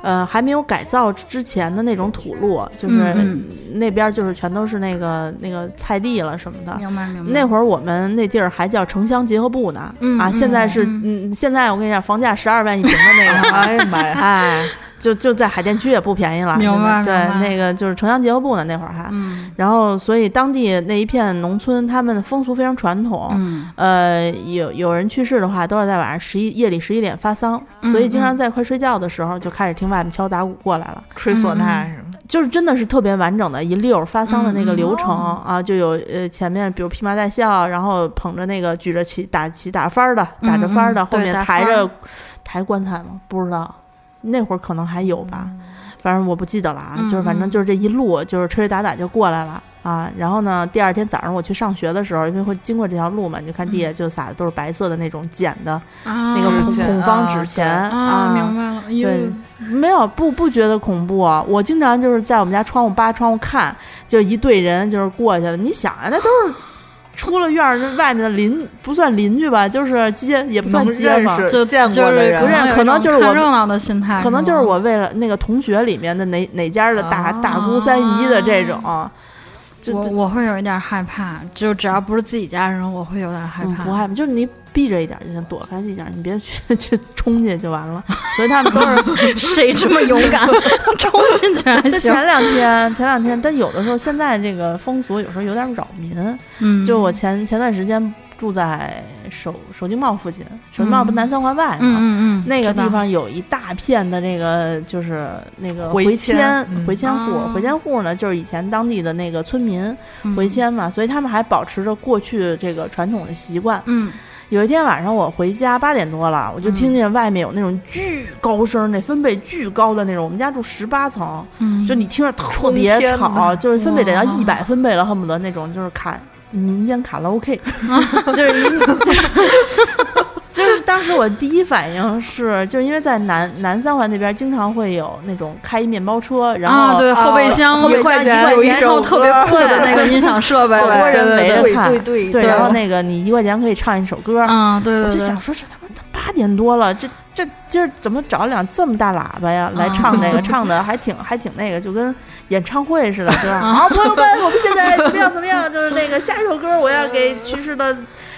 呃，还没有改造之前的那种土路，就是嗯那边就是全都是那个那个菜地了什么的。明白明白。那会儿我们那地儿还叫城乡结合部呢，啊，现在是嗯嗯，现在我跟你讲，房价十二万一平的那个，[LAUGHS] 哎呀妈呀！哎，就就在海淀区也不便宜了，明白对，那个就是城乡结合部呢，那会儿还，嗯。然后所以当地那一片农村，他们的风俗非常传统，嗯。呃，有有人去世的话，都是在晚上十一夜里十一点发丧，嗯所以经常在快睡觉的时候就开始听外面敲打鼓过来了，吹唢呐是吗？就是真的是特别完整的一溜儿发丧的那个流程、哦。啊，就有呃前面比如披麻戴孝，然后捧着那个举着旗打旗打幡儿的，打着幡儿的，后面抬着抬棺材吗？不知道，那会儿可能还有吧。嗯反正我不记得了啊，嗯就是反正嗯就是这一路就是吹吹打打就过来了啊。然后呢，第二天早上我去上学的时候，因为会经过这条路嘛，你就看地下就撒的都是白色的那种剪的、啊那个孔纸钱孔方啊纸钱啊，明白了。哎呦对，没有不不觉得恐怖啊。我经常就是在我们家窗户扒窗户看，就一队人就是过去了。你想啊，那都是出了院儿，这外面的邻不算邻居吧，就是街也不算街坊。就见过就是的人可能就是我热闹的心态，可能就是我为了那个同学里面的哪哪家的大、啊。大姑三姨的这种，就就我我会有一点害怕，就只要不是自己家人，我会有点害怕。嗯不害怕，就是你避着一点就行，躲开一点，你别去 [LAUGHS] 去冲进去就完了。所以他们都是 [LAUGHS] 谁这么勇敢，[LAUGHS] 冲进去还行？就前两天前两天，但有的时候现在这个风俗有时候有点扰民。嗯，就我前前段时间住在首首经贸附近，首经贸不嗯南三环外吗？嗯嗯嗯，那个地方有一大片的那个，就是那个回回迁回迁户，哦。回迁户呢，就是以前当地的那个村民嗯。回迁嘛，所以他们还保持着过去这个传统的习惯。嗯。有一天晚上我回家八点多了，我就听见外面有那种巨高声，那分贝巨高的那种。我们家住十八层，嗯，就你听着特别吵，就是分贝得到一百分贝了，恨不得那种就是卡民间卡拉 OK，[LAUGHS] 就是一就是就是当时我第一反应是，就是因为在南南三环那边经常会有那种开一面包车，然后啊，对，后备箱后备箱一块钱有一一首套特别 [LAUGHS] 歌酷的那个音响设备，好多人围着对。看。对对对，对。然后那个你一块钱可以唱一首歌，嗯，对对对，我就想说这他妈的八八点多了，这这今儿怎么找了辆这么大喇叭呀？来唱这个，[LAUGHS] 唱的还挺还挺那个，就跟演唱会似的，是吧好朋友们，我们现在怎么样怎么样？就是那个下一首歌我要给去世的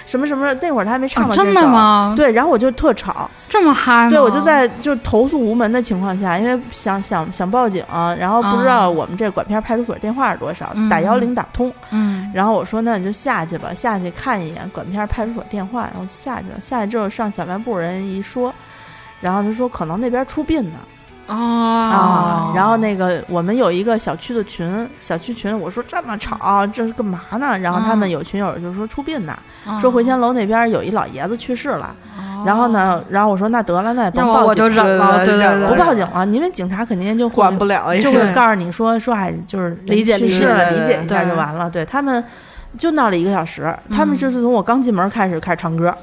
什么什么，那会儿他还没唱到这首。啊真的吗对，然后我就特吵，这么嗨吗？对我就在就投诉无门的情况下，因为想想想报警，然后不知道我们这管片派出所电话是多少，嗯打幺零打通。嗯然后我说那你就下去吧，下去看一眼管片派出所电话，然后下去了。下去之后上小卖部人一说，然后他说可能那边出殡呢哦。啊。然后那个我们有一个小区的群，小区群，我说这么吵，这是干嘛呢？然后他们有群友就说出殡呢，哦说回迁楼那边有一老爷子去世了。然后呢，然后我说那得了，那也甭报警了，就忍了，对对对，不报警了，因为警察肯定就管不了就会告诉你说说哎，就是理解理解去世了，理解一下就完了。对他们就闹了一个小时，他们就是从我刚进门开始开始唱歌，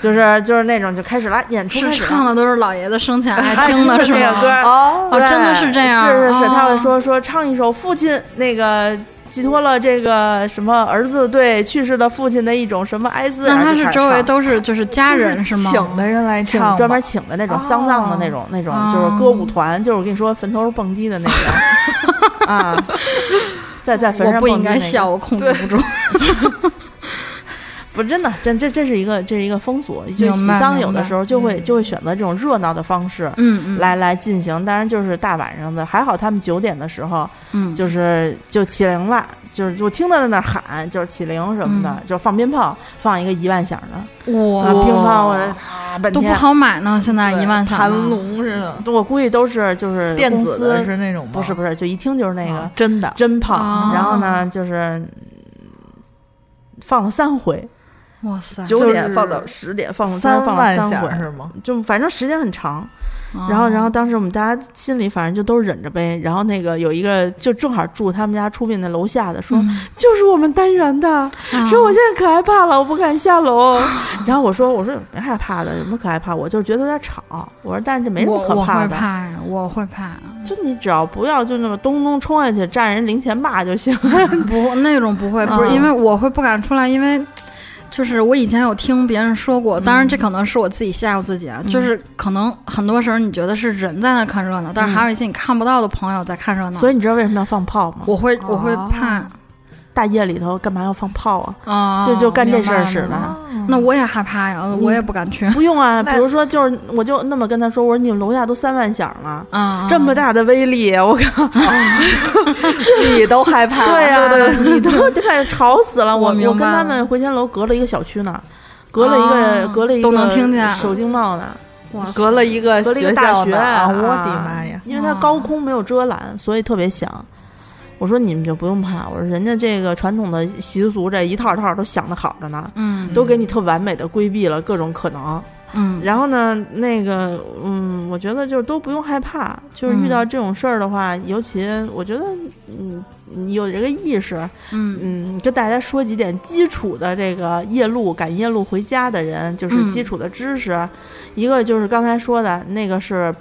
就是就是那种就开始了演出是开始了。唱的都是老爷子生前爱听的 [LAUGHS] 是那个歌吗？哦，真的是这样，是是是，哦他会说说唱一首父亲那个。寄托了这个什么儿子对去世的父亲的一种什么哀思，那他然后就是周围都是就是家人是吗？请的人来请唱，专门请的那种丧葬的那种、那种，就是歌舞团，就是我跟你说坟头蹦迪的那种。[LAUGHS] 啊，在在坟我不应上蹦迪那个。该笑，我控制不住。不真的，这这这是一个这是一个风俗，就喜明白明白丧有的时候就会就会选择这种热闹的方式。嗯嗯，来来进行，当然就是大晚上的，还好他们九点的时候嗯。就是就起灵了，就是我听到在那喊，就是起灵什么的，嗯。就放鞭炮，放一个一万响的，哇。啊，乒乓我的啊，半都不，好买呢，现在一万响盘龙似的，我估计都是就是电公司子的是那种？不是不是，就一听就是那个啊真的，真炮，哦。然后呢就是嗯放了三回，哇塞，九点放到十点，放了三放了三回，是吗？就反正时间很长。哦然后然后当时我们大家心里反正就都忍着呗。然后那个有一个就正好住他们家出殡的楼下的说，嗯就是我们单元的，说我现在可害怕了，我不敢下楼。[LAUGHS] 然后我说我说有没害怕的，有什么可害怕？我就是觉得有点吵。我说但是这没什么可怕的，我会怕呀，我会怕，就你只要不要就那么咚咚冲下去占人零钱骂就行。[LAUGHS] 不那种不会，不是嗯因为我会不敢出来，因为。就是我以前有听别人说过，当然这可能是我自己吓唬自己啊。就是可能很多时候你觉得是人在那看热闹，但是还有一些你看不到的朋友在看热闹，所以你知道为什么要放炮吗？我会我会怕大夜里头干嘛要放炮啊？啊，就就干这事儿使的。那我也害怕呀，我也不敢去不用啊，比如说就是我就那么跟他说，我说你们楼下都三万响了。啊。这么大的威力，我靠！你都害怕，对呀、你都快吵死了。我我跟他们回迁楼隔了一个小区呢，隔了一个、哦隔了一个都能听见首经贸呢，哇隔了一个隔了一个大学我的妈呀！因为它高空没有遮拦，所以特别响。我说你们就不用怕，我说人家这个传统的习俗这一套套都想的好着呢，嗯都给你特完美的规避了各种可能。嗯然后呢，那个，嗯，我觉得就是都不用害怕，就是遇到这种事儿的话，尤其我觉得，嗯，你有这个意识，嗯嗯，跟大家说几点基础的这个夜路赶夜路回家的人，就是嗯基础的知识。一个就是刚才说的那个是，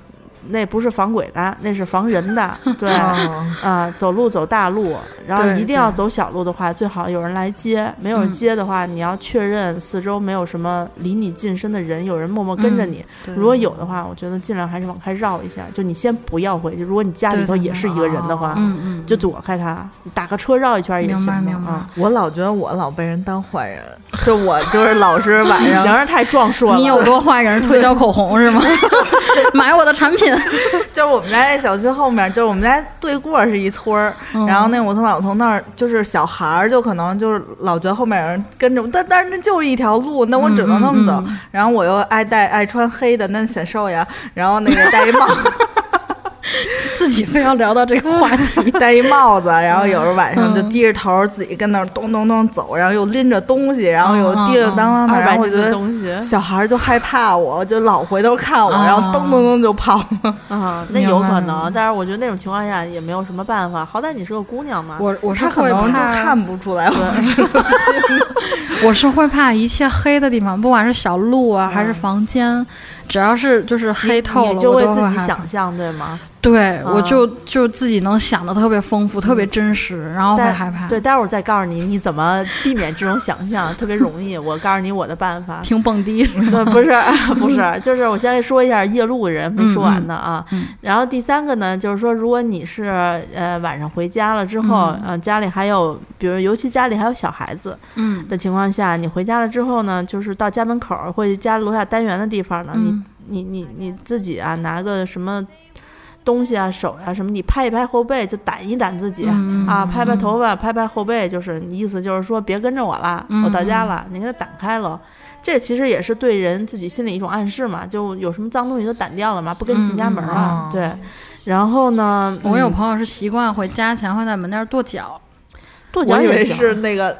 那不是防鬼的，那是防人的，[LAUGHS] 对。哦啊，走路走大路，然后一定要走小路的话，最好有人来接。没有人嗯接的话，你要确认四周没有什么离你近身的人，有人默默跟着嗯你。对如果有的话，我觉得尽量还是往开绕一下。就你先不要回去，如果你家里头也是一个人的话，嗯嗯，就躲开他，打个车绕一圈也行嘛白明白啊。我老觉得我老被人当坏人，就我就是老是晚形上，儿太壮硕了，你有多坏？给人推销口红是吗？[LAUGHS] 买我的产品，就是我们家那小区后面，就是我们家对过是一村儿，嗯然后那我从老从那儿，就是小孩儿就可能就是老觉得后面有人跟着，但但是那就是一条路，那我只能那么走。嗯嗯然后我又爱戴爱穿黑的，那显瘦呀。然后那个戴一帽自己非要聊到这个话题。[LAUGHS] 戴一帽子，然后有时候晚上就嗯低着头自己跟那儿咚咚咚走，然后又拎着东西，然后又嗯滴了当当的，然后我觉得小孩儿就害怕我，就老回头看我，哦然后咚咚咚就跑了。啊，[LAUGHS] 那有可能，但是我觉得那种情况下也没有什么办法，好歹你是个姑娘嘛。我我是他可会能就怕，看不出来我。[LAUGHS] 我是会怕一切黑的地方，不管是小路啊、还是房间，只要是就是黑透了，我就我会自己想象，对吗？对我就就自己能想的特别丰富，特别真实，然后会待害怕。对，待会儿再告诉你你怎么避免这种想象，[LAUGHS] 特别容易。我告诉你我的办法。听蹦迪，对，不是 [LAUGHS] 不是，就是我现在说一下夜路人没说完呢啊。嗯嗯然后第三个呢，就是说，如果你是呃晚上回家了之后，嗯呃家里还有，比如尤其家里还有小孩子嗯的情况下，你回家了之后呢，就是到家门口儿或者家楼下单元的地方呢，嗯你你你你自己啊拿个什么。东西啊，手啊什么，你拍一拍后背，就掸一掸自己、嗯啊，拍拍头发，拍拍后背，就是你意思就是说别跟着我了，嗯我到家了，你给它掸开了。这其实也是对人自己心里一种暗示嘛，就有什么脏东西就掸掉了嘛，不跟进家门啊。对，然后呢，我有嗯朋友是习惯回家前会在门那儿跺脚，跺脚也是那个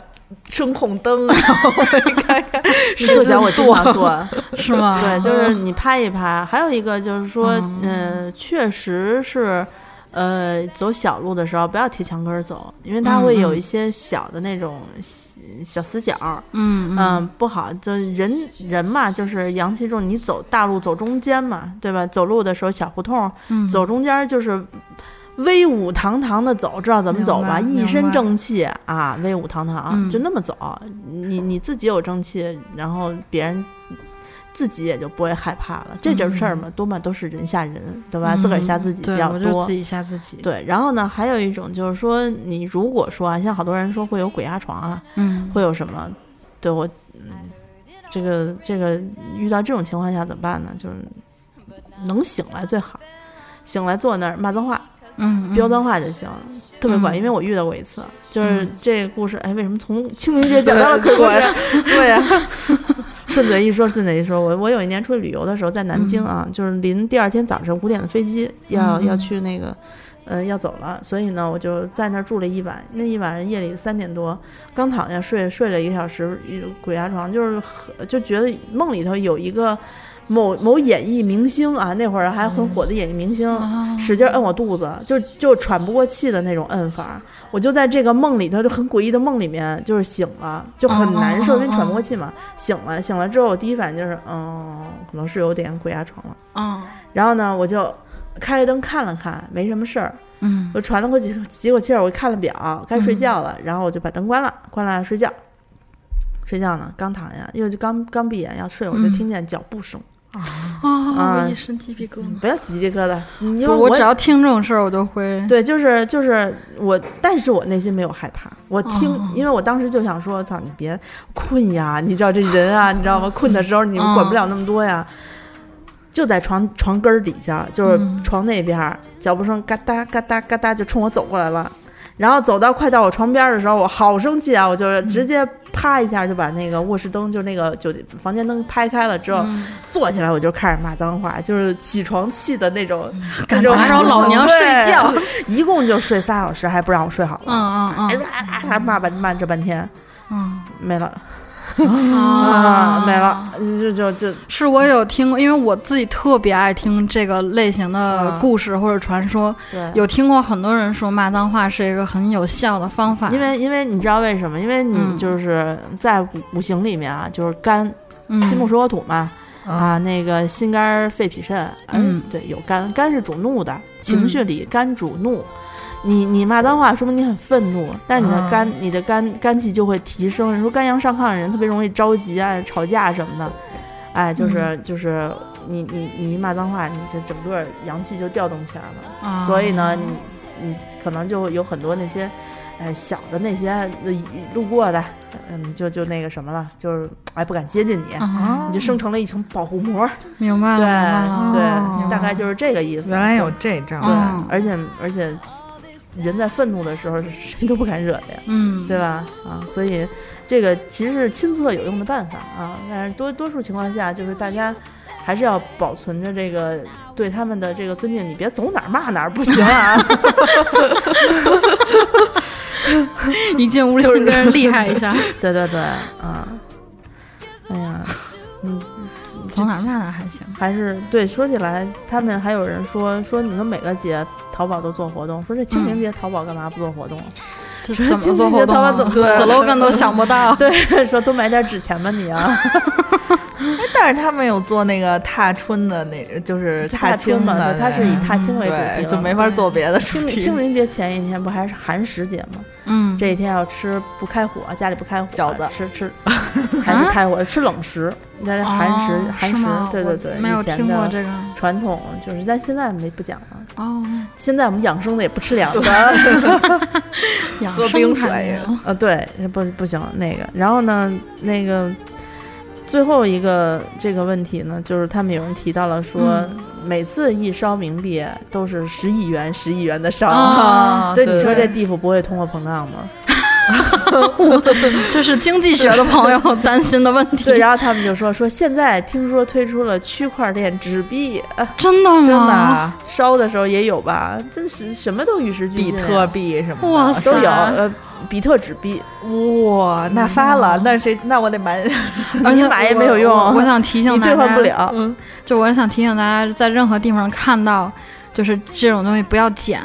声控灯，然 [LAUGHS] 后我一看看是跺脚，我经常跺。是吗？对，就是你拍一拍。还有一个就是说，嗯嗯，确实是，呃，走小路的时候不要贴墙根儿走，因为它会有一些小的那种小死角儿，嗯嗯嗯，不好。就人人嘛，就是阳气重，你走大路走中间嘛，对吧？走路的时候小胡同，嗯，走中间儿就是。威武堂堂的走，知道怎么走吧？一身正气啊，威武堂堂，嗯就那么走。你你自己有正气，然后别人自己也就不会害怕了。这种事儿嘛，多半都是人吓人，对吧？自个儿吓自己比较多自。己吓自己。对，然后呢，还有一种就是说，你如果说啊，像好多人说会有鬼压床啊，嗯，会有什么？对我，嗯，这个这个遇到这种情况下怎么办呢？就是能醒来最好，醒来坐那儿骂脏话，嗯，飙脏话就行，特别管。嗯因为我遇到过一次，就是嗯这个故事，哎，为什么从清明节讲到了鬼故事？[LAUGHS] 对呀、[LAUGHS] 顺嘴一说，顺嘴一说。我我有一年出去旅游的时候，在南京啊，就是临第二天早上五点的飞机，要、嗯要去那个。呃，要走了，所以呢，我就在那儿住了一晚。那一晚上夜里三点多，刚躺下睡，睡了一个小时，鬼压床，就是很就觉得梦里头有一个某某演艺明星啊，那会儿还很火的演艺明星，啊使劲摁我肚子，就就喘不过气的那种摁法。我就在这个梦里头，就很诡异的梦里面，就是醒了，就很难受，哦因为喘不过气嘛。醒了，醒了之后，我第一反应就是，嗯，可能是有点鬼压床了。嗯然后呢，我就开灯看了看，没什么事儿。嗯我喘了口几几口气儿，我看了表，该睡觉了，然后我就把灯关了，关了睡觉。睡觉呢，刚躺下，因为就刚刚闭眼要睡，我就嗯听见脚步声。啊，啊我一身鸡皮疙瘩。不要起鸡皮疙瘩，你要，我只要听这种事儿，我都会。对，就是就是我，但是我内心没有害怕。我听，哦因为我当时就想说，操，你别困呀，你知道这人啊，你知道吗？困的时候你们管不了那么多呀。就在床床根儿底下，就是嗯床那边儿，脚步声嘎哒嘎哒嘎哒就冲我走过来了。然后走到快到我床边儿的时候，我好生气啊！我就是直接啪一下就把那个卧室灯，就那个酒店房间灯拍开了之后，嗯坐起来我就开始骂脏话，就是起床气的那种，[LAUGHS] 敢那种打扰老娘 [LAUGHS] 睡觉。[LAUGHS] 一共就睡仨小时，还不让我睡好了。嗯嗯哎呀，还骂半骂这半天，嗯没了嗯啊，没了，就就就，是我有听过，因为我自己特别爱听这个类型的嗯故事或者传说，对，有听过很多人说骂脏话是一个很有效的方法，因为因为你知道为什么？因为你嗯。就是在五五行里面啊，就是肝，嗯。金木水火土嘛。啊，那个心肝肺脾肾，嗯。对，有肝，肝是主怒的，情绪里肝主怒。你你骂脏话，说明你很愤怒，但是你的嗯肝，你的肝肝气就会提升。人说肝阳上亢的人特别容易着急啊、吵架什么的，哎，就是、就是你你你一骂脏话，你就整个阳气就调动起来了。啊所以呢，你你可能就有很多那些，哎，小的那些呃路过的，嗯，就就那个什么了，就是哎不敢接近你，啊你就生成了一层保护膜。明白了，对对，哦大概就是这个意思。原来有这招对而且而且人在愤怒的时候，[LAUGHS] 谁都不敢惹的呀，嗯，对吧？啊，所以这个其实是亲测有用的办法啊，但是多多数情况下，就是大家。还是要保存着这个对他们的这个尊敬，你别走哪儿骂哪儿，不行啊！[LAUGHS] 一进屋就跟人厉害一下，[LAUGHS] 对对对，啊，哎呀，你走哪儿骂哪儿还行。还是对。说起来，他们还有人说说，你们每个节淘宝都做活动，说这清明节淘宝干嘛不做活动？这怎么说清明做活动啊？节淘宝怎么对 slogan 都想不到。[LAUGHS] 对，[LAUGHS] 说多买点纸钱吧你啊。[LAUGHS] 但是他们有做那个踏春的那，就是踏青嘛，对，他是以踏青为主对，题，就没法做别的主清。清明节前一天不还是寒食节吗？嗯，这一天要吃不开火，家里不开火，饺子吃吃，还是开火吃冷食，那是寒食哦寒食，对对对，没有以前的听过这个传统就是，但现在没不讲了。哦，现在我们养生的也不吃凉的，[LAUGHS] 喝冰水呃，对，不不行那个。然后呢，那个最后一个这个问题呢，就是他们有人提到了说，嗯每次一烧冥币都是十亿元、十亿元的烧。啊 [LAUGHS] 对，你说这地府不会通货膨胀吗？[LAUGHS] 这是经济学的朋友担心的问题。对，然后他们就说说现在听说推出了区块链纸币，啊、真的吗？真的啊烧的时候也有吧？真是什么都与时俱进比，特币什么的，哇塞都有，呃，比特纸币。哇，那发了，那谁？那我得买。[LAUGHS] 而且你买也没有用我我想提醒你大家，兑换不了，嗯，就我是想提醒大家，在任何地方看到就是这种东西不要捡。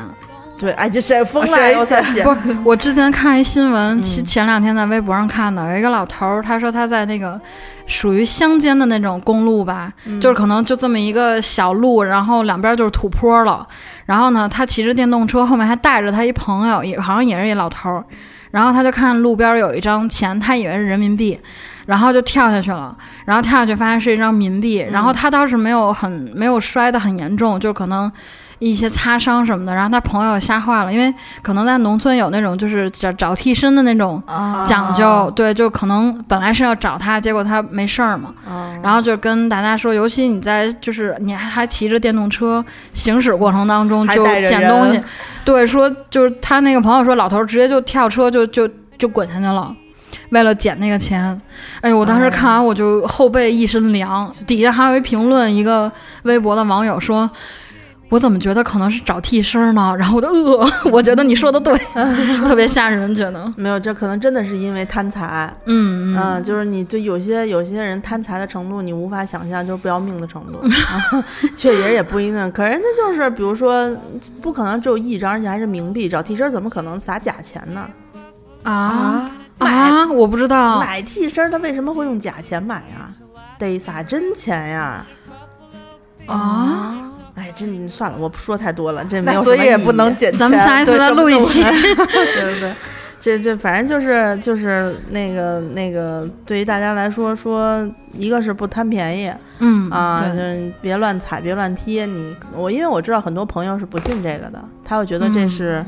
对，哎，这谁疯了？谁我才捡 [LAUGHS] 不是，我之前看一新闻，嗯前前两天在微博上看的，有一个老头儿，他说他在那个属于乡间的那种公路吧，嗯就是可能就这么一个小路，然后两边就是土坡了。然后呢，他骑着电动车，后面还带着他一朋友，也好像也是一老头儿。然后他就看路边有一张钱，他以为是人民币，然后就跳下去了。然后跳下去发现是一张冥币，然后他倒是没有很没有摔得很严重，就可能一些擦伤什么的。然后他朋友吓坏了，因为可能在农村有那种就是找找替身的那种啊讲究，对，就可能本来是要找他，结果他没事儿嘛。啊然后就跟大家说，尤其你在就是你还还骑着电动车行驶过程当中就捡东西，对，说就是他那个朋友说，老头儿直接就跳车就就就滚下去了。为了捡那个钱，哎呦！我当时看完我就后背一身凉。[LAUGHS] 底下还有一评论，一个微博的网友说：“我怎么觉得可能是找替身呢？”然后我就呃，[LAUGHS] 我觉得你说的对，[LAUGHS] 特别吓人，觉得，没有，这可能真的是因为贪财。嗯嗯，就是你就有些有些人贪财的程度，你无法想象，就是不要命的程度。[LAUGHS] 啊确实也不一定，可人家就是，比如说，不可能只有一张，而且还是冥币，找替身怎么可能撒假钱呢？啊买啊！我不知道，买替身他为什么会用假钱买呀？得撒真钱呀！啊！哎，这你算了，我不说太多了，这没有所以也什么意义不能捡钱。咱们下一次再录一期。[LAUGHS] 对对对，这这反正就是就是那个那个，对于大家来说，说一个是不贪便宜嗯啊，就，是别乱踩，别乱踢。你我因为我知道很多朋友是不信这个的，他会觉得这是。嗯、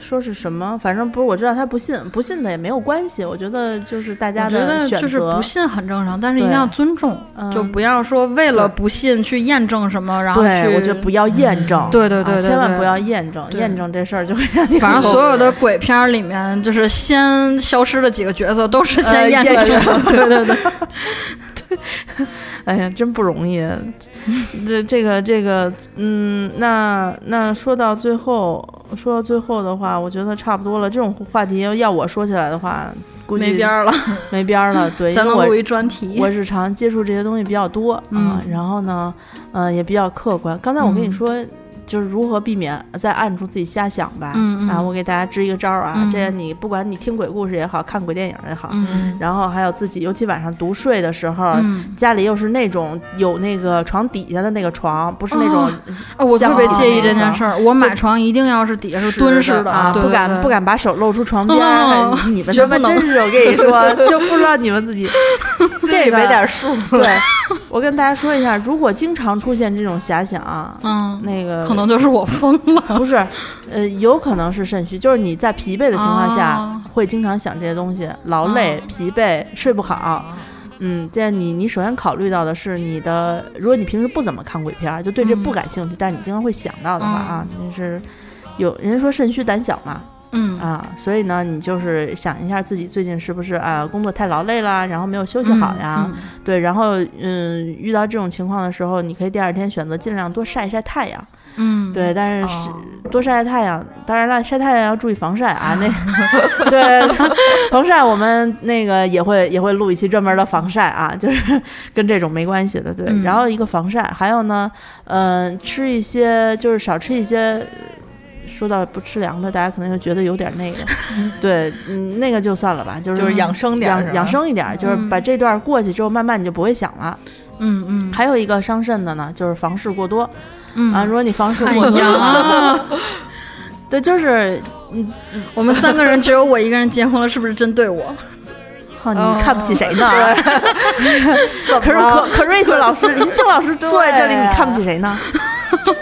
说是什么？反正不是，我知道他不信，不信的也没有关系。我觉得就是大家的选择，就是不信很正常，但是一定要尊重，嗯。就不要说为了不信去验证什么，然后对，去我觉得不要验证，对对对对对。啊千万不要验证，验证这事儿就会让你反正所有的鬼片儿里面，就是先消失的几个角色都是呃先验验证。的，对 [LAUGHS] 对。对，[LAUGHS] 哎呀，真不容易。这这个这个，嗯，那那说到最后，说到最后的话，我觉得差不多了。这种话题要我说起来的话，估计没边儿了，[LAUGHS] 没边儿了。对，[LAUGHS] 咱能录一专题。我日常接触这些东西比较多啊，嗯然后呢，嗯、也比较客观。刚才我跟你嗯说。就是如何避免在暗处自己瞎想吧，嗯嗯。啊，我给大家支一个招儿啊，嗯。这你不管你听鬼故事也好看鬼电影也好，嗯。然后还有自己，尤其晚上独睡的时候，嗯，家里又是那种有那个床底下的那个床，不是那种哦，我特别介意这件事儿，我买床一定要是底下是蹲式的啊，对不敢对。对不敢把手露出床边你们他妈绝不能真是，我跟你说，[LAUGHS] 就不知道你们自己这个没点数。对，我跟大家说一下，如果经常出现这种遐想啊，嗯，那个可能就是我疯了。不是，呃，有可能是肾虚，就是你在疲惫的情况下、哦会经常想这些东西，劳累、哦疲惫、睡不好。嗯，这样你你首先考虑到的是你的，如果你平时不怎么看鬼片儿，就对这嗯不感兴趣，但是你经常会想到的话嗯啊，那是有人家说肾虚胆小嘛，嗯啊，所以呢，你就是想一下自己最近是不是啊工作太劳累啦，然后没有休息好呀，嗯对，然后嗯遇到这种情况的时候，你可以第二天选择尽量多晒一晒太阳，嗯，对，但是是哦多晒晒太阳，当然了，晒太阳要注意防晒啊。[LAUGHS] 那对防晒，我们那个也会也会录一期专门的防晒啊，[LAUGHS] 就是跟这种没关系的。对，嗯然后一个防晒，还有呢，嗯、吃一些就是少吃一些。说到不吃凉的，大家可能就觉得有点那个，对，嗯，那个就算了吧，就是就是养生点养养生一点儿，就是嗯把这段过去之后，慢慢你就不会想了。嗯嗯还有一个伤肾的呢，就是房事过多嗯啊，如果你房事哎过多，呀，[LAUGHS] 对，就是嗯我们三个人只有我一个人结婚了，是不是针对我？哼，哦你看不起谁呢？[LAUGHS] 可是可可瑞斯老师、林青老师坐在这里，你看不起谁呢？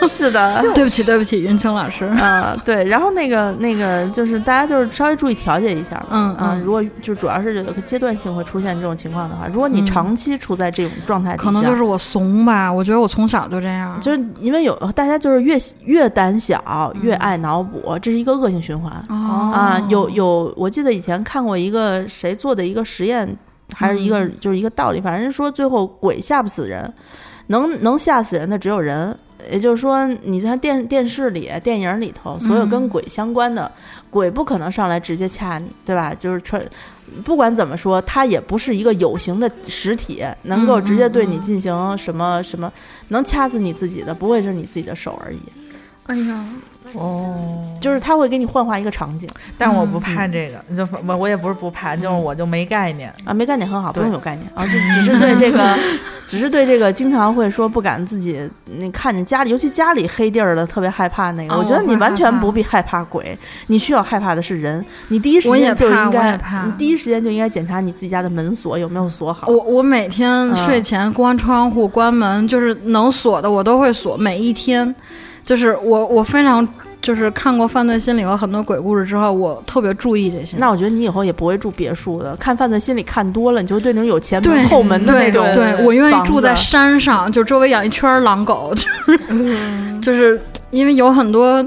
真 [LAUGHS] 是的。对不起，对不起，云清老师。啊、对，然后那个那个就是大家就是稍微注意调节一下吧。嗯啊、嗯如果就主要是有个阶段性会出现这种情况的话，如果你嗯长期处在这种状态可能就是我怂吧，我觉得我从小就这样。就是因为有大家就是越越胆小越嗯爱脑补，这是一个恶性循环。哦啊，有有，我记得以前看过一个谁做的一个实验，还是一个、嗯就是一个道理，反正说最后鬼吓不死人，能能吓死人的只有人。也就是说，你在电电视里、电影里头，所有跟嗯鬼相关的、鬼不可能上来直接掐你，对吧？就是穿，不管怎么说，它也不是一个有形的实体，能够直接对你进行什么什么，能掐死你自己的，不会是你自己的手而已。哎呀，哦，就是他会给你幻化一个场景。但我不怕这个，就我我也不是不怕，就是我就没概念。啊，没概念很好，不用有概念啊，就只是对这个，只是对这个经常会说不敢自己，你看见家里，尤其家里黑地儿的，特别害怕那个。哦我觉得你完全不必害怕鬼，你需要害怕的是人。你第一时间就应该，你第一时间就应该检查你自己家的门锁有没有锁好。我我每天嗯睡前关窗户、关门，就是能锁的我都会锁，每一天。就是我我非常就是看过犯罪心理和很多鬼故事之后，我特别注意这些。那我觉得你以后也不会住别墅的，看犯罪心理看多了，你就会对那种有前门后门的那种对，我愿意住在山上，就周围养一圈狼狗，就是、嗯就是因为有很多，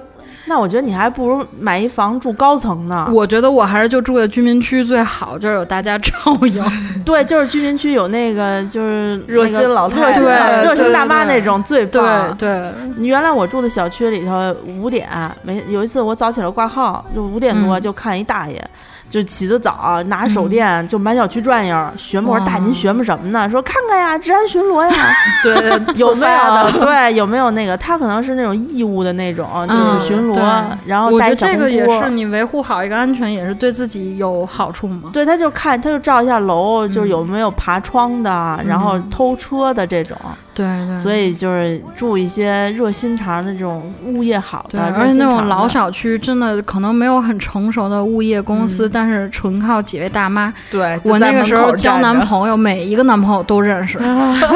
那我觉得你还不如买一房住高层呢。我觉得我还是就住在居民区最好，就是有大家照应。[LAUGHS] 对，就是居民区有那个就是热那个心老太热心热心大妈那种最对棒。对，你原来我住的小区里头五点，每有一次我早起来挂号，就五点多嗯就看一大爷，就起得早，拿手电、就满小区转悠，寻摸。我说大爷您哇寻摸什么呢？说看看呀，治安巡逻呀，[LAUGHS] 对，有没有？的对，有没有那个？他可能是那种义务的那种，就是嗯巡逻，对然后我觉得这带小红锅个也是你维护好一个安全，也是对自己有好处嘛。对，他就看，他就照一下楼，就是嗯有没有爬窗的，然后嗯偷车的这种。对对，所以就是住一些热心肠的这种物业好对，的，而且那种老小小区真的可能没有很成熟的物业公司，嗯。但是纯靠几位大妈。对，我那个时候交男，朋友，每一个男朋友都认识，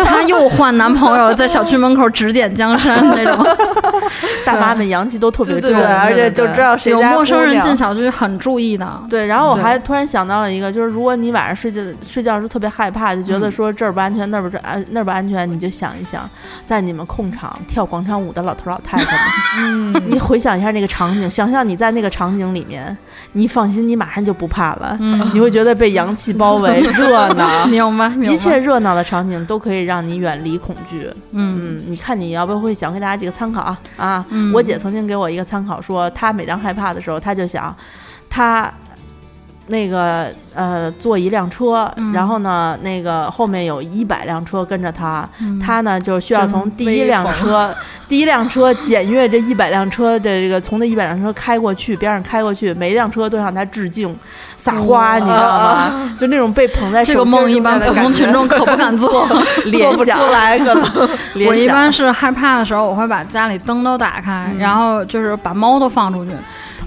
她又换男朋友了，[LAUGHS] 在小区门口指点江山那种。[LAUGHS] 大妈们阳气都特别重，对对对，而且就知道谁有家姑娘。陌生人进小区很注意的。对，然后我还突然想到了一个，就是如果你晚上睡觉睡觉的时候特别害怕，就觉得说这儿不安全，那儿不安那儿不安全，你就想一想，在你们控场跳广场舞的老头老太太们，嗯，[LAUGHS] 你回想一下那个场景，想象你在那个场景里面，你放心，你马上就不怕了，嗯，你会觉得被阳气包围，热闹。[LAUGHS] 明白。一切热闹的场景都可以让你远离恐惧。嗯嗯，你看你要不会想给大家几个参考啊啊！嗯我姐曾经给我一个参考，说她每当害怕的时候，她就想，她那个呃坐一辆车，嗯。然后呢那个后面有一百辆车跟着他，嗯。她呢就需要从第一辆车 [LAUGHS] 第一辆车检阅这一百辆车的这个从那一百辆车开过去，边上开过去，每一辆车都向他致敬撒花，你知道吗？就那种被捧在这个梦一般普通群众 [LAUGHS] 可不敢做。联做不出来，可能我一般是害怕的时候，我会把家里灯都打开，嗯。然后就是把猫都放出去。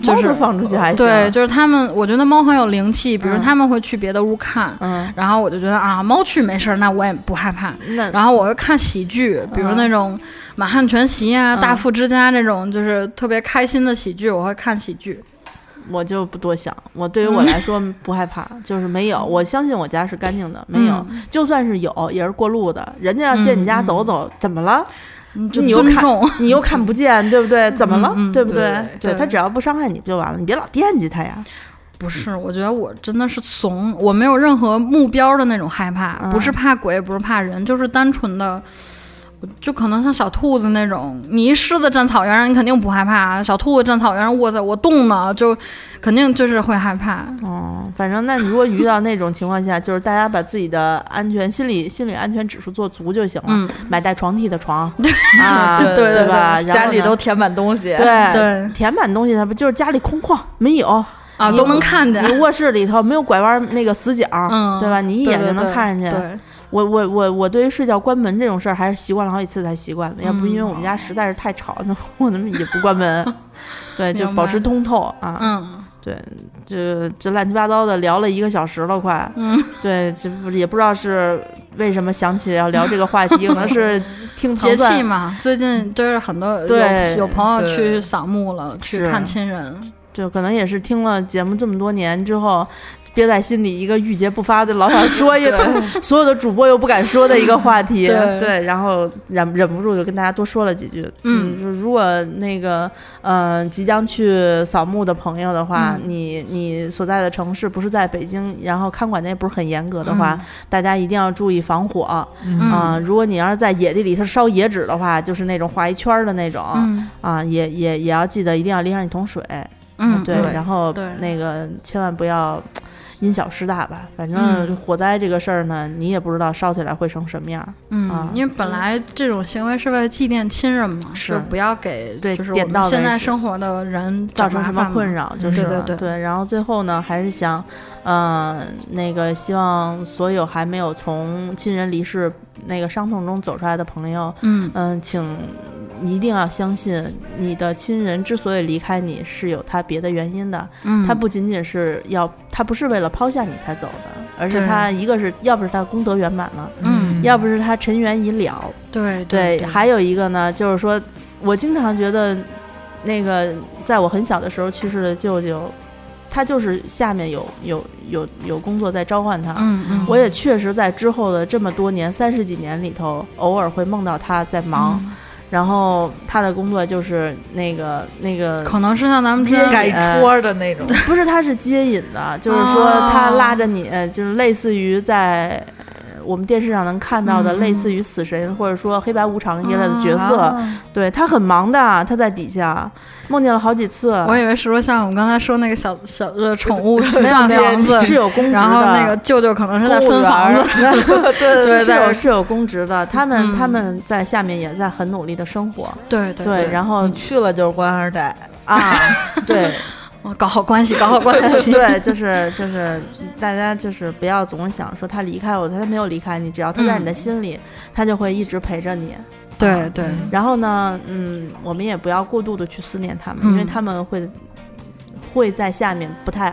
就是放出去还行对，就是他们，我觉得猫很有灵气，比如嗯。他们会去别的屋看，嗯，然后我就觉得啊，猫去没事儿，那我也不害怕。然后我会看喜剧，比如嗯。那种《满汉全席》啊、嗯大富之家》这种，就是特别开心的喜剧，我会看喜剧。我就不多想，我对于我来说 [LAUGHS] 不害怕，就是没有，我相信我家是干净的，没有，嗯。就算是有，也是过路的，人家要借你家走走，怎么了？嗯，就你又看。你又看不见，对不对？怎么了？对不对对对他只要不伤害你不就完了？你别老惦记他呀。不是，我觉得我真的是怂，我没有任何目标的那种害怕，嗯不是怕鬼，不是怕人，就是单纯的，我就可能像小兔子那种，你一狮子站草原上，你肯定不害怕；小兔子站草原上，哇塞，我动呢，就肯定就是会害怕。哦，反正那你如果遇到那种情况下，就是大家把自己的安全心理心理安全指数做足就行了，嗯买带床梯的床 [LAUGHS] 啊，对对吧？家里都填满东西。对对填满东西，它不就是家里空旷没有？啊，都能看见。你卧室里头没有拐弯那个死角，嗯，对吧？你一眼就能看上去。对，我我我我对于睡觉关门这种事儿还是习惯了好几次才习惯的，要不因为嗯我们家实在是太吵，那我他妈也不关门。[LAUGHS] 对，就保持通透啊。嗯对，这这乱七八糟的聊了一个小时了，快。嗯，[LAUGHS] 对，这不也不知道是为什么想起要聊这个话题，可能是 [LAUGHS] 听糖节蒜气嘛，最近就是很多对有有朋友去扫墓了，去看亲人。就可能也是听了节目这么多年之后，憋在心里一个郁结不发的，老想说一个 [LAUGHS] 所有的主播又不敢说的一个话题，对。然后忍忍不住就跟大家多说了几句。嗯。就如果那个嗯、呃即将去扫墓的朋友的话，嗯。你你所在的城市不是在北京，然后看管的也不是很严格的话，大家一定要注意防火。啊、嗯如果你要是在野地里，头烧野纸的话，就是那种画一圈儿的那种。嗯。啊，也也也要记得一定要拎上一桶水，嗯，对，然后那个千万不要因小失大吧。反正嗯。火灾这个事儿呢，你也不知道烧起来会成什么样儿。嗯啊，因为本来这种行为是为了祭奠亲人嘛，是。就不要给对就是我点到现在生活的人造成什么困扰就是了对对。对然后最后呢，还是想，嗯、那个希望所有还没有从亲人离世那个伤痛中走出来的朋友，嗯。嗯、请一定要相信，你的亲人之所以离开你，是有他别的原因的。嗯，他不仅仅是要，他不是为了抛下你才走的，而是他一个是要不是他功德圆满了，嗯。要不是他尘缘已了，对对，对，还有一个呢，就是说我经常觉得，那个在我很小的时候去世的舅舅，他就是下面有有有有工作在召唤他。嗯嗯，我也确实在之后的这么多年三十几年里头，偶尔会梦到他在忙，嗯然后他的工作就是那个那个可能是像咱们之前改戳的那种，不是，他是接引的，就是说他拉着你，呃就是类似于在呃我们电视上能看到的，嗯类似于死神或者说黑白无常一类的角色。啊对他很忙的，他在底下梦见了好几次。我以为是说像我们刚才说那个小小呃宠物没有换没有房子，是有公职的，然后那个舅舅可能是在分房子，[LAUGHS] 对是是对 [LAUGHS] 是有是有公职的，他们、嗯他们在下面也在很努力的生活。对对对，然后去了就是官二代，啊，对。[LAUGHS] 后搞好关系，搞好关系，[LAUGHS] 对，就是就是，大家就是不要总想说他离开我，他没有离开你，只要他在你的心里，他就会一直陪着你。对对，然后呢，嗯，我们也不要过度的去思念他们，嗯因为他们会会在下面不太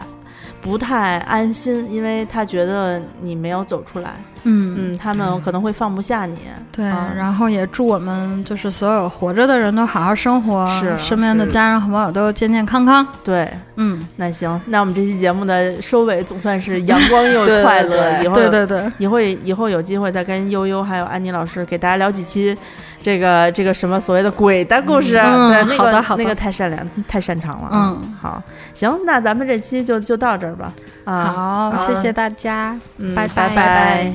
不太安心，因为他觉得你没有走出来，嗯嗯，他们可能会放不下你。对，啊然后也祝我们就是所有活着的人都好好生活，是身边的家人和朋友都健健康康。对，嗯，那行，那我们这期节目的收尾总算是阳光又 [LAUGHS] 快乐。对以后对对对，以后以后有机会再跟悠悠还有安妮老师给大家聊几期这个这个什么所谓的鬼的故事。嗯对，那个好的好的那个太善良太擅长了。嗯，好，行，那咱们这期就就到这儿吧。好，谢谢大家。拜拜，拜拜。